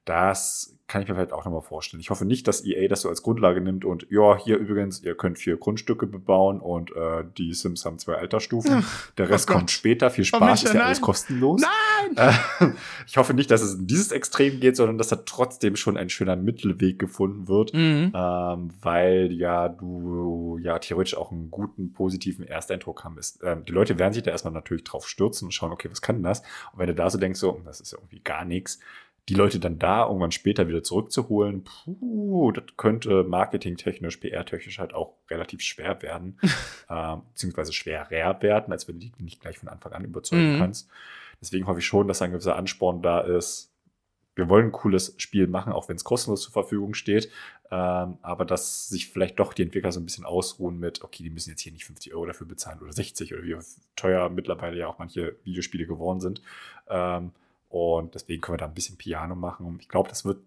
Das kann ich mir vielleicht auch nochmal vorstellen. Ich hoffe nicht, dass EA das so als Grundlage nimmt und ja, hier übrigens, ihr könnt vier Grundstücke bebauen und äh, die Sims haben zwei Altersstufen. Der Rest oh kommt später. Viel oh, Spaß, oh, ist ja nein. alles kostenlos. Nein! Äh, [laughs] ich hoffe nicht, dass es in dieses Extrem geht, sondern dass da trotzdem schon ein schöner Mittelweg gefunden wird, mhm. ähm, weil ja du ja theoretisch auch einen guten, positiven Ersteindruck haben wirst. Ähm, die Leute werden sich da erstmal natürlich drauf stürzen und schauen, okay, was kann denn das? Und wenn du da so denkst, so, das ist ja irgendwie gar nichts, die Leute dann da irgendwann später wieder zurückzuholen, puh, das könnte marketingtechnisch, PR-technisch halt auch relativ schwer werden, [laughs] äh, beziehungsweise schwerer werden, als wenn du die nicht gleich von Anfang an überzeugen mhm. kannst. Deswegen hoffe ich schon, dass ein gewisser Ansporn da ist. Wir wollen ein cooles Spiel machen, auch wenn es kostenlos zur Verfügung steht. Ähm, aber dass sich vielleicht doch die Entwickler so ein bisschen ausruhen mit, okay, die müssen jetzt hier nicht 50 Euro dafür bezahlen oder 60 oder wie teuer mittlerweile ja auch manche Videospiele geworden sind. Ähm, und deswegen können wir da ein bisschen Piano machen. Ich glaube, das wird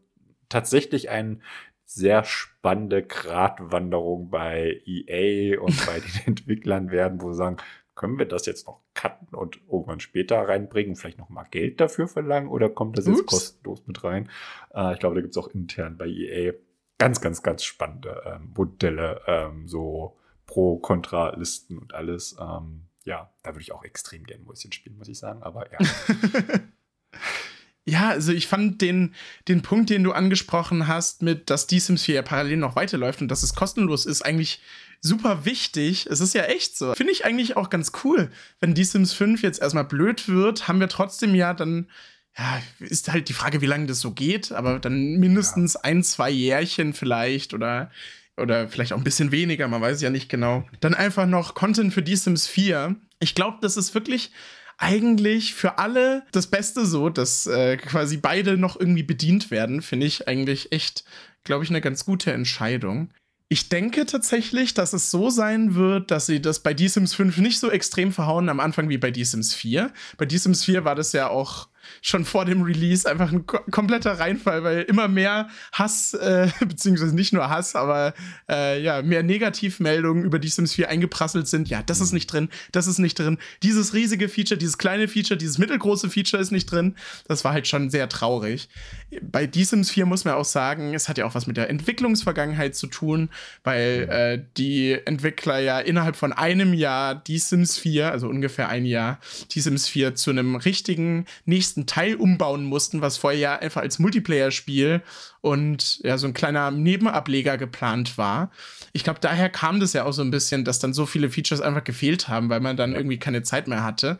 tatsächlich eine sehr spannende Gratwanderung bei EA und bei den [laughs] Entwicklern werden, wo sie sagen, können wir das jetzt noch cutten und irgendwann später reinbringen, vielleicht noch mal Geld dafür verlangen oder kommt das Ups. jetzt kostenlos mit rein? Äh, ich glaube, da gibt es auch intern bei EA ganz, ganz, ganz spannende ähm, Modelle, ähm, so Pro-Kontra-Listen und alles. Ähm, ja, da würde ich auch extrem gerne Mäuschen spielen, muss ich sagen. Aber ja. [laughs] Ja, also ich fand den, den Punkt, den du angesprochen hast, mit, dass die Sims 4 ja parallel noch weiterläuft und dass es kostenlos ist, eigentlich super wichtig. Es ist ja echt so. Finde ich eigentlich auch ganz cool. Wenn die Sims 5 jetzt erstmal blöd wird, haben wir trotzdem ja dann, ja, ist halt die Frage, wie lange das so geht, aber dann mindestens ja. ein, zwei Jährchen vielleicht oder oder vielleicht auch ein bisschen weniger, man weiß ja nicht genau. Dann einfach noch Content für die Sims 4. Ich glaube, das ist wirklich eigentlich für alle das Beste so, dass äh, quasi beide noch irgendwie bedient werden, finde ich eigentlich echt, glaube ich, eine ganz gute Entscheidung. Ich denke tatsächlich, dass es so sein wird, dass sie das bei The Sims 5 nicht so extrem verhauen am Anfang wie bei The Sims 4. Bei The Sims 4 war das ja auch schon vor dem Release einfach ein kompletter Reinfall, weil immer mehr Hass, äh, [laughs] beziehungsweise nicht nur Hass, aber äh, ja, mehr Negativmeldungen über die Sims 4 eingeprasselt sind. Ja, das ist nicht drin, das ist nicht drin. Dieses riesige Feature, dieses kleine Feature, dieses mittelgroße Feature ist nicht drin. Das war halt schon sehr traurig. Bei The Sims 4 muss man auch sagen, es hat ja auch was mit der Entwicklungsvergangenheit zu tun, weil äh, die Entwickler ja innerhalb von einem Jahr die Sims 4, also ungefähr ein Jahr, die Sims 4 zu einem richtigen nächsten nächsten Teil umbauen mussten, was vorher ja einfach als Multiplayer-Spiel und ja, so ein kleiner Nebenableger geplant war. Ich glaube, daher kam das ja auch so ein bisschen, dass dann so viele Features einfach gefehlt haben, weil man dann irgendwie keine Zeit mehr hatte.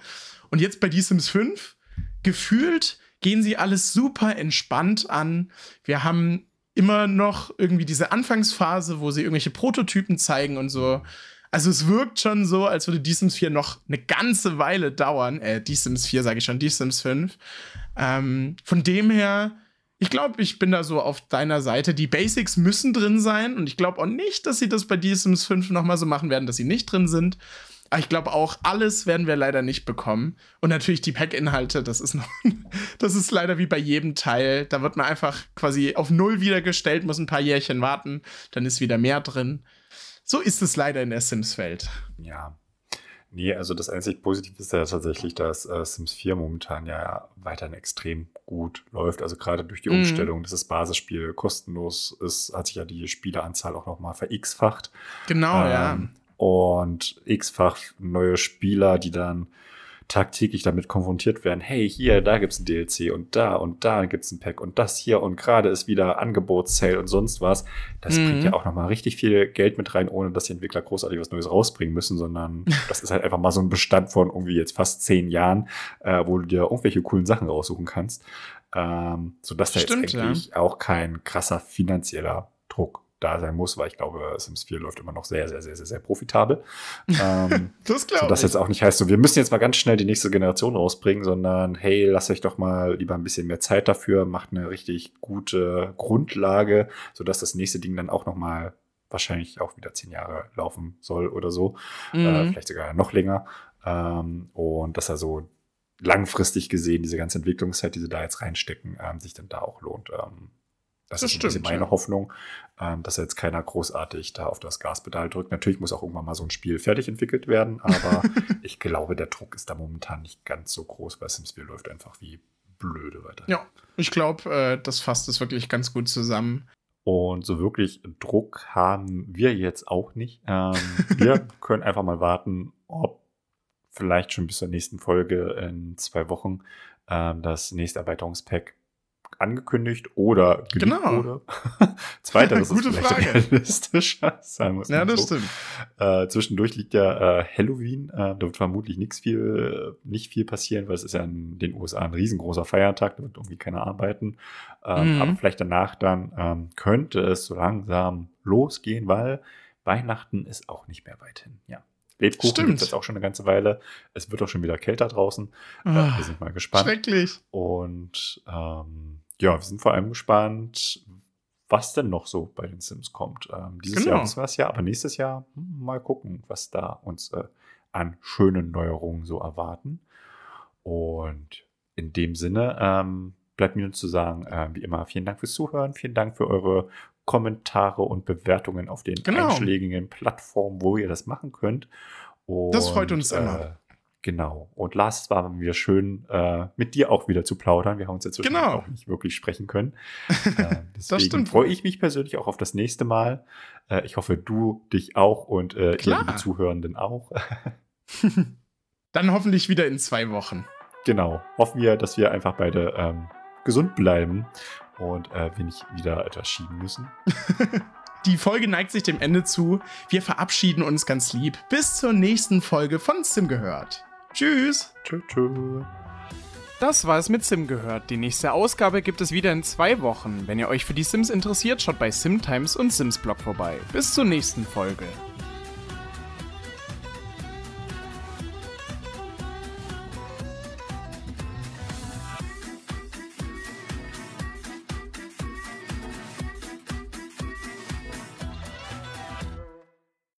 Und jetzt bei The Sims 5, gefühlt gehen sie alles super entspannt an. Wir haben immer noch irgendwie diese Anfangsphase, wo sie irgendwelche Prototypen zeigen und so. Also es wirkt schon so, als würde die Sims 4 noch eine ganze Weile dauern. Äh, die Sims 4 sage ich schon, die Sims 5. Ähm, von dem her, ich glaube, ich bin da so auf deiner Seite. Die Basics müssen drin sein und ich glaube auch nicht, dass sie das bei die Sims 5 nochmal so machen werden, dass sie nicht drin sind. Aber ich glaube auch, alles werden wir leider nicht bekommen. Und natürlich die Pack-Inhalte, das ist noch, [laughs] das ist leider wie bei jedem Teil. Da wird man einfach quasi auf Null wiedergestellt, muss ein paar Jährchen warten, dann ist wieder mehr drin. So ist es leider in der Sims-Welt. Ja. Nee, also das einzig Positive ist ja tatsächlich, dass äh, Sims 4 momentan ja weiterhin extrem gut läuft. Also gerade durch die mhm. Umstellung, dass das Basisspiel kostenlos ist, hat sich ja die Spieleranzahl auch nochmal ver-x-facht. Genau, ähm, ja. Und x-fach neue Spieler, die dann tagtäglich damit konfrontiert werden, hey, hier, da gibt's ein DLC und da und da gibt's ein Pack und das hier und gerade ist wieder Angebotssale und sonst was. Das mhm. bringt ja auch nochmal richtig viel Geld mit rein, ohne dass die Entwickler großartig was Neues rausbringen müssen, sondern [laughs] das ist halt einfach mal so ein Bestand von irgendwie jetzt fast zehn Jahren, äh, wo du dir irgendwelche coolen Sachen raussuchen kannst. Ähm, sodass da Stimmt, jetzt eigentlich ja. auch kein krasser finanzieller Druck da sein muss, weil ich glaube, Sims 4 läuft immer noch sehr, sehr, sehr, sehr, sehr profitabel. ähm, [laughs] das glaube ich. Das jetzt auch nicht heißt, so, wir müssen jetzt mal ganz schnell die nächste Generation rausbringen, sondern hey, lasst euch doch mal lieber ein bisschen mehr Zeit dafür, macht eine richtig gute Grundlage, sodass das nächste Ding dann auch noch mal wahrscheinlich auch wieder zehn Jahre laufen soll oder so. Äh, mhm. Äh, vielleicht sogar noch länger. Ähm, und dass er so langfristig gesehen diese ganze Entwicklungszeit, die sie da jetzt reinstecken, ähm, sich dann da auch lohnt. Ähm, das, das ist stimmt, meine ja. Hoffnung, ähm, dass jetzt keiner großartig da auf das Gaspedal drückt. Natürlich muss auch irgendwann mal so ein Spiel fertig entwickelt werden, aber [laughs] ich glaube, der Druck ist da momentan nicht ganz so groß, weil Sims 4 läuft einfach wie blöde weiter. Ja, ich glaube, äh, das fasst es wirklich ganz gut zusammen. Und so wirklich Druck haben wir jetzt auch nicht. Ähm, wir [laughs] können einfach mal warten, ob vielleicht schon bis zur nächsten Folge in zwei Wochen ähm, das nächste Erweiterungspack angekündigt oder genau. wurde. [laughs] Zweiteres Gute ist Frage. realistischer, sagen wir Ja, das so. stimmt. Äh, zwischendurch liegt ja äh, Halloween. Äh, da wird vermutlich nichts viel, nicht viel passieren, weil es ist ja in den USA ein riesengroßer Feiertag. Da wird irgendwie keiner arbeiten. Ähm, Mhm. Aber vielleicht danach dann ähm, könnte es so langsam losgehen, weil Weihnachten ist auch nicht mehr weit hin. Ja. Lebkuchen gibt es auch schon eine ganze Weile. Es wird auch schon wieder kälter draußen. Äh, Ah, wir sind mal gespannt. Schrecklich. Und ähm, ja, wir sind vor allem gespannt, was denn noch so bei den Sims kommt. Ähm, dieses Genau. Jahr wissen wir es ja, aber nächstes Jahr mal gucken, was da uns äh, an schönen Neuerungen so erwarten. Und in dem Sinne ähm, bleibt mir nur zu sagen, äh, wie immer, vielen Dank fürs Zuhören, vielen Dank für eure Kommentare und Bewertungen auf den Genau. einschlägigen Plattformen, wo ihr das machen könnt. Und, Das freut uns Äh, immer. Genau. Und Lars, es war wieder schön, äh, mit dir auch wieder zu plaudern. Wir haben uns jetzt Genau. auch nicht wirklich sprechen können. [laughs] Äh, deswegen freue ich mich persönlich auch auf das nächste Mal. Äh, ich hoffe, du dich auch und äh, ihr liebe Zuhörenden auch. [laughs] [laughs] Dann hoffentlich wieder in zwei Wochen. genau. Hoffen wir, dass wir einfach beide ähm, gesund bleiben und äh, wir nicht wieder etwas schieben müssen. Die Folge neigt sich dem Ende zu. Wir verabschieden uns ganz lieb. Bis zur nächsten Folge von Sim gehört. Tschüss. Tschö, tschö. Das war es mit Sim gehört. Die nächste Ausgabe gibt es wieder in zwei Wochen. Wenn ihr euch für die Sims interessiert, schaut bei Simtimes und Simsblog vorbei. Bis zur nächsten Folge.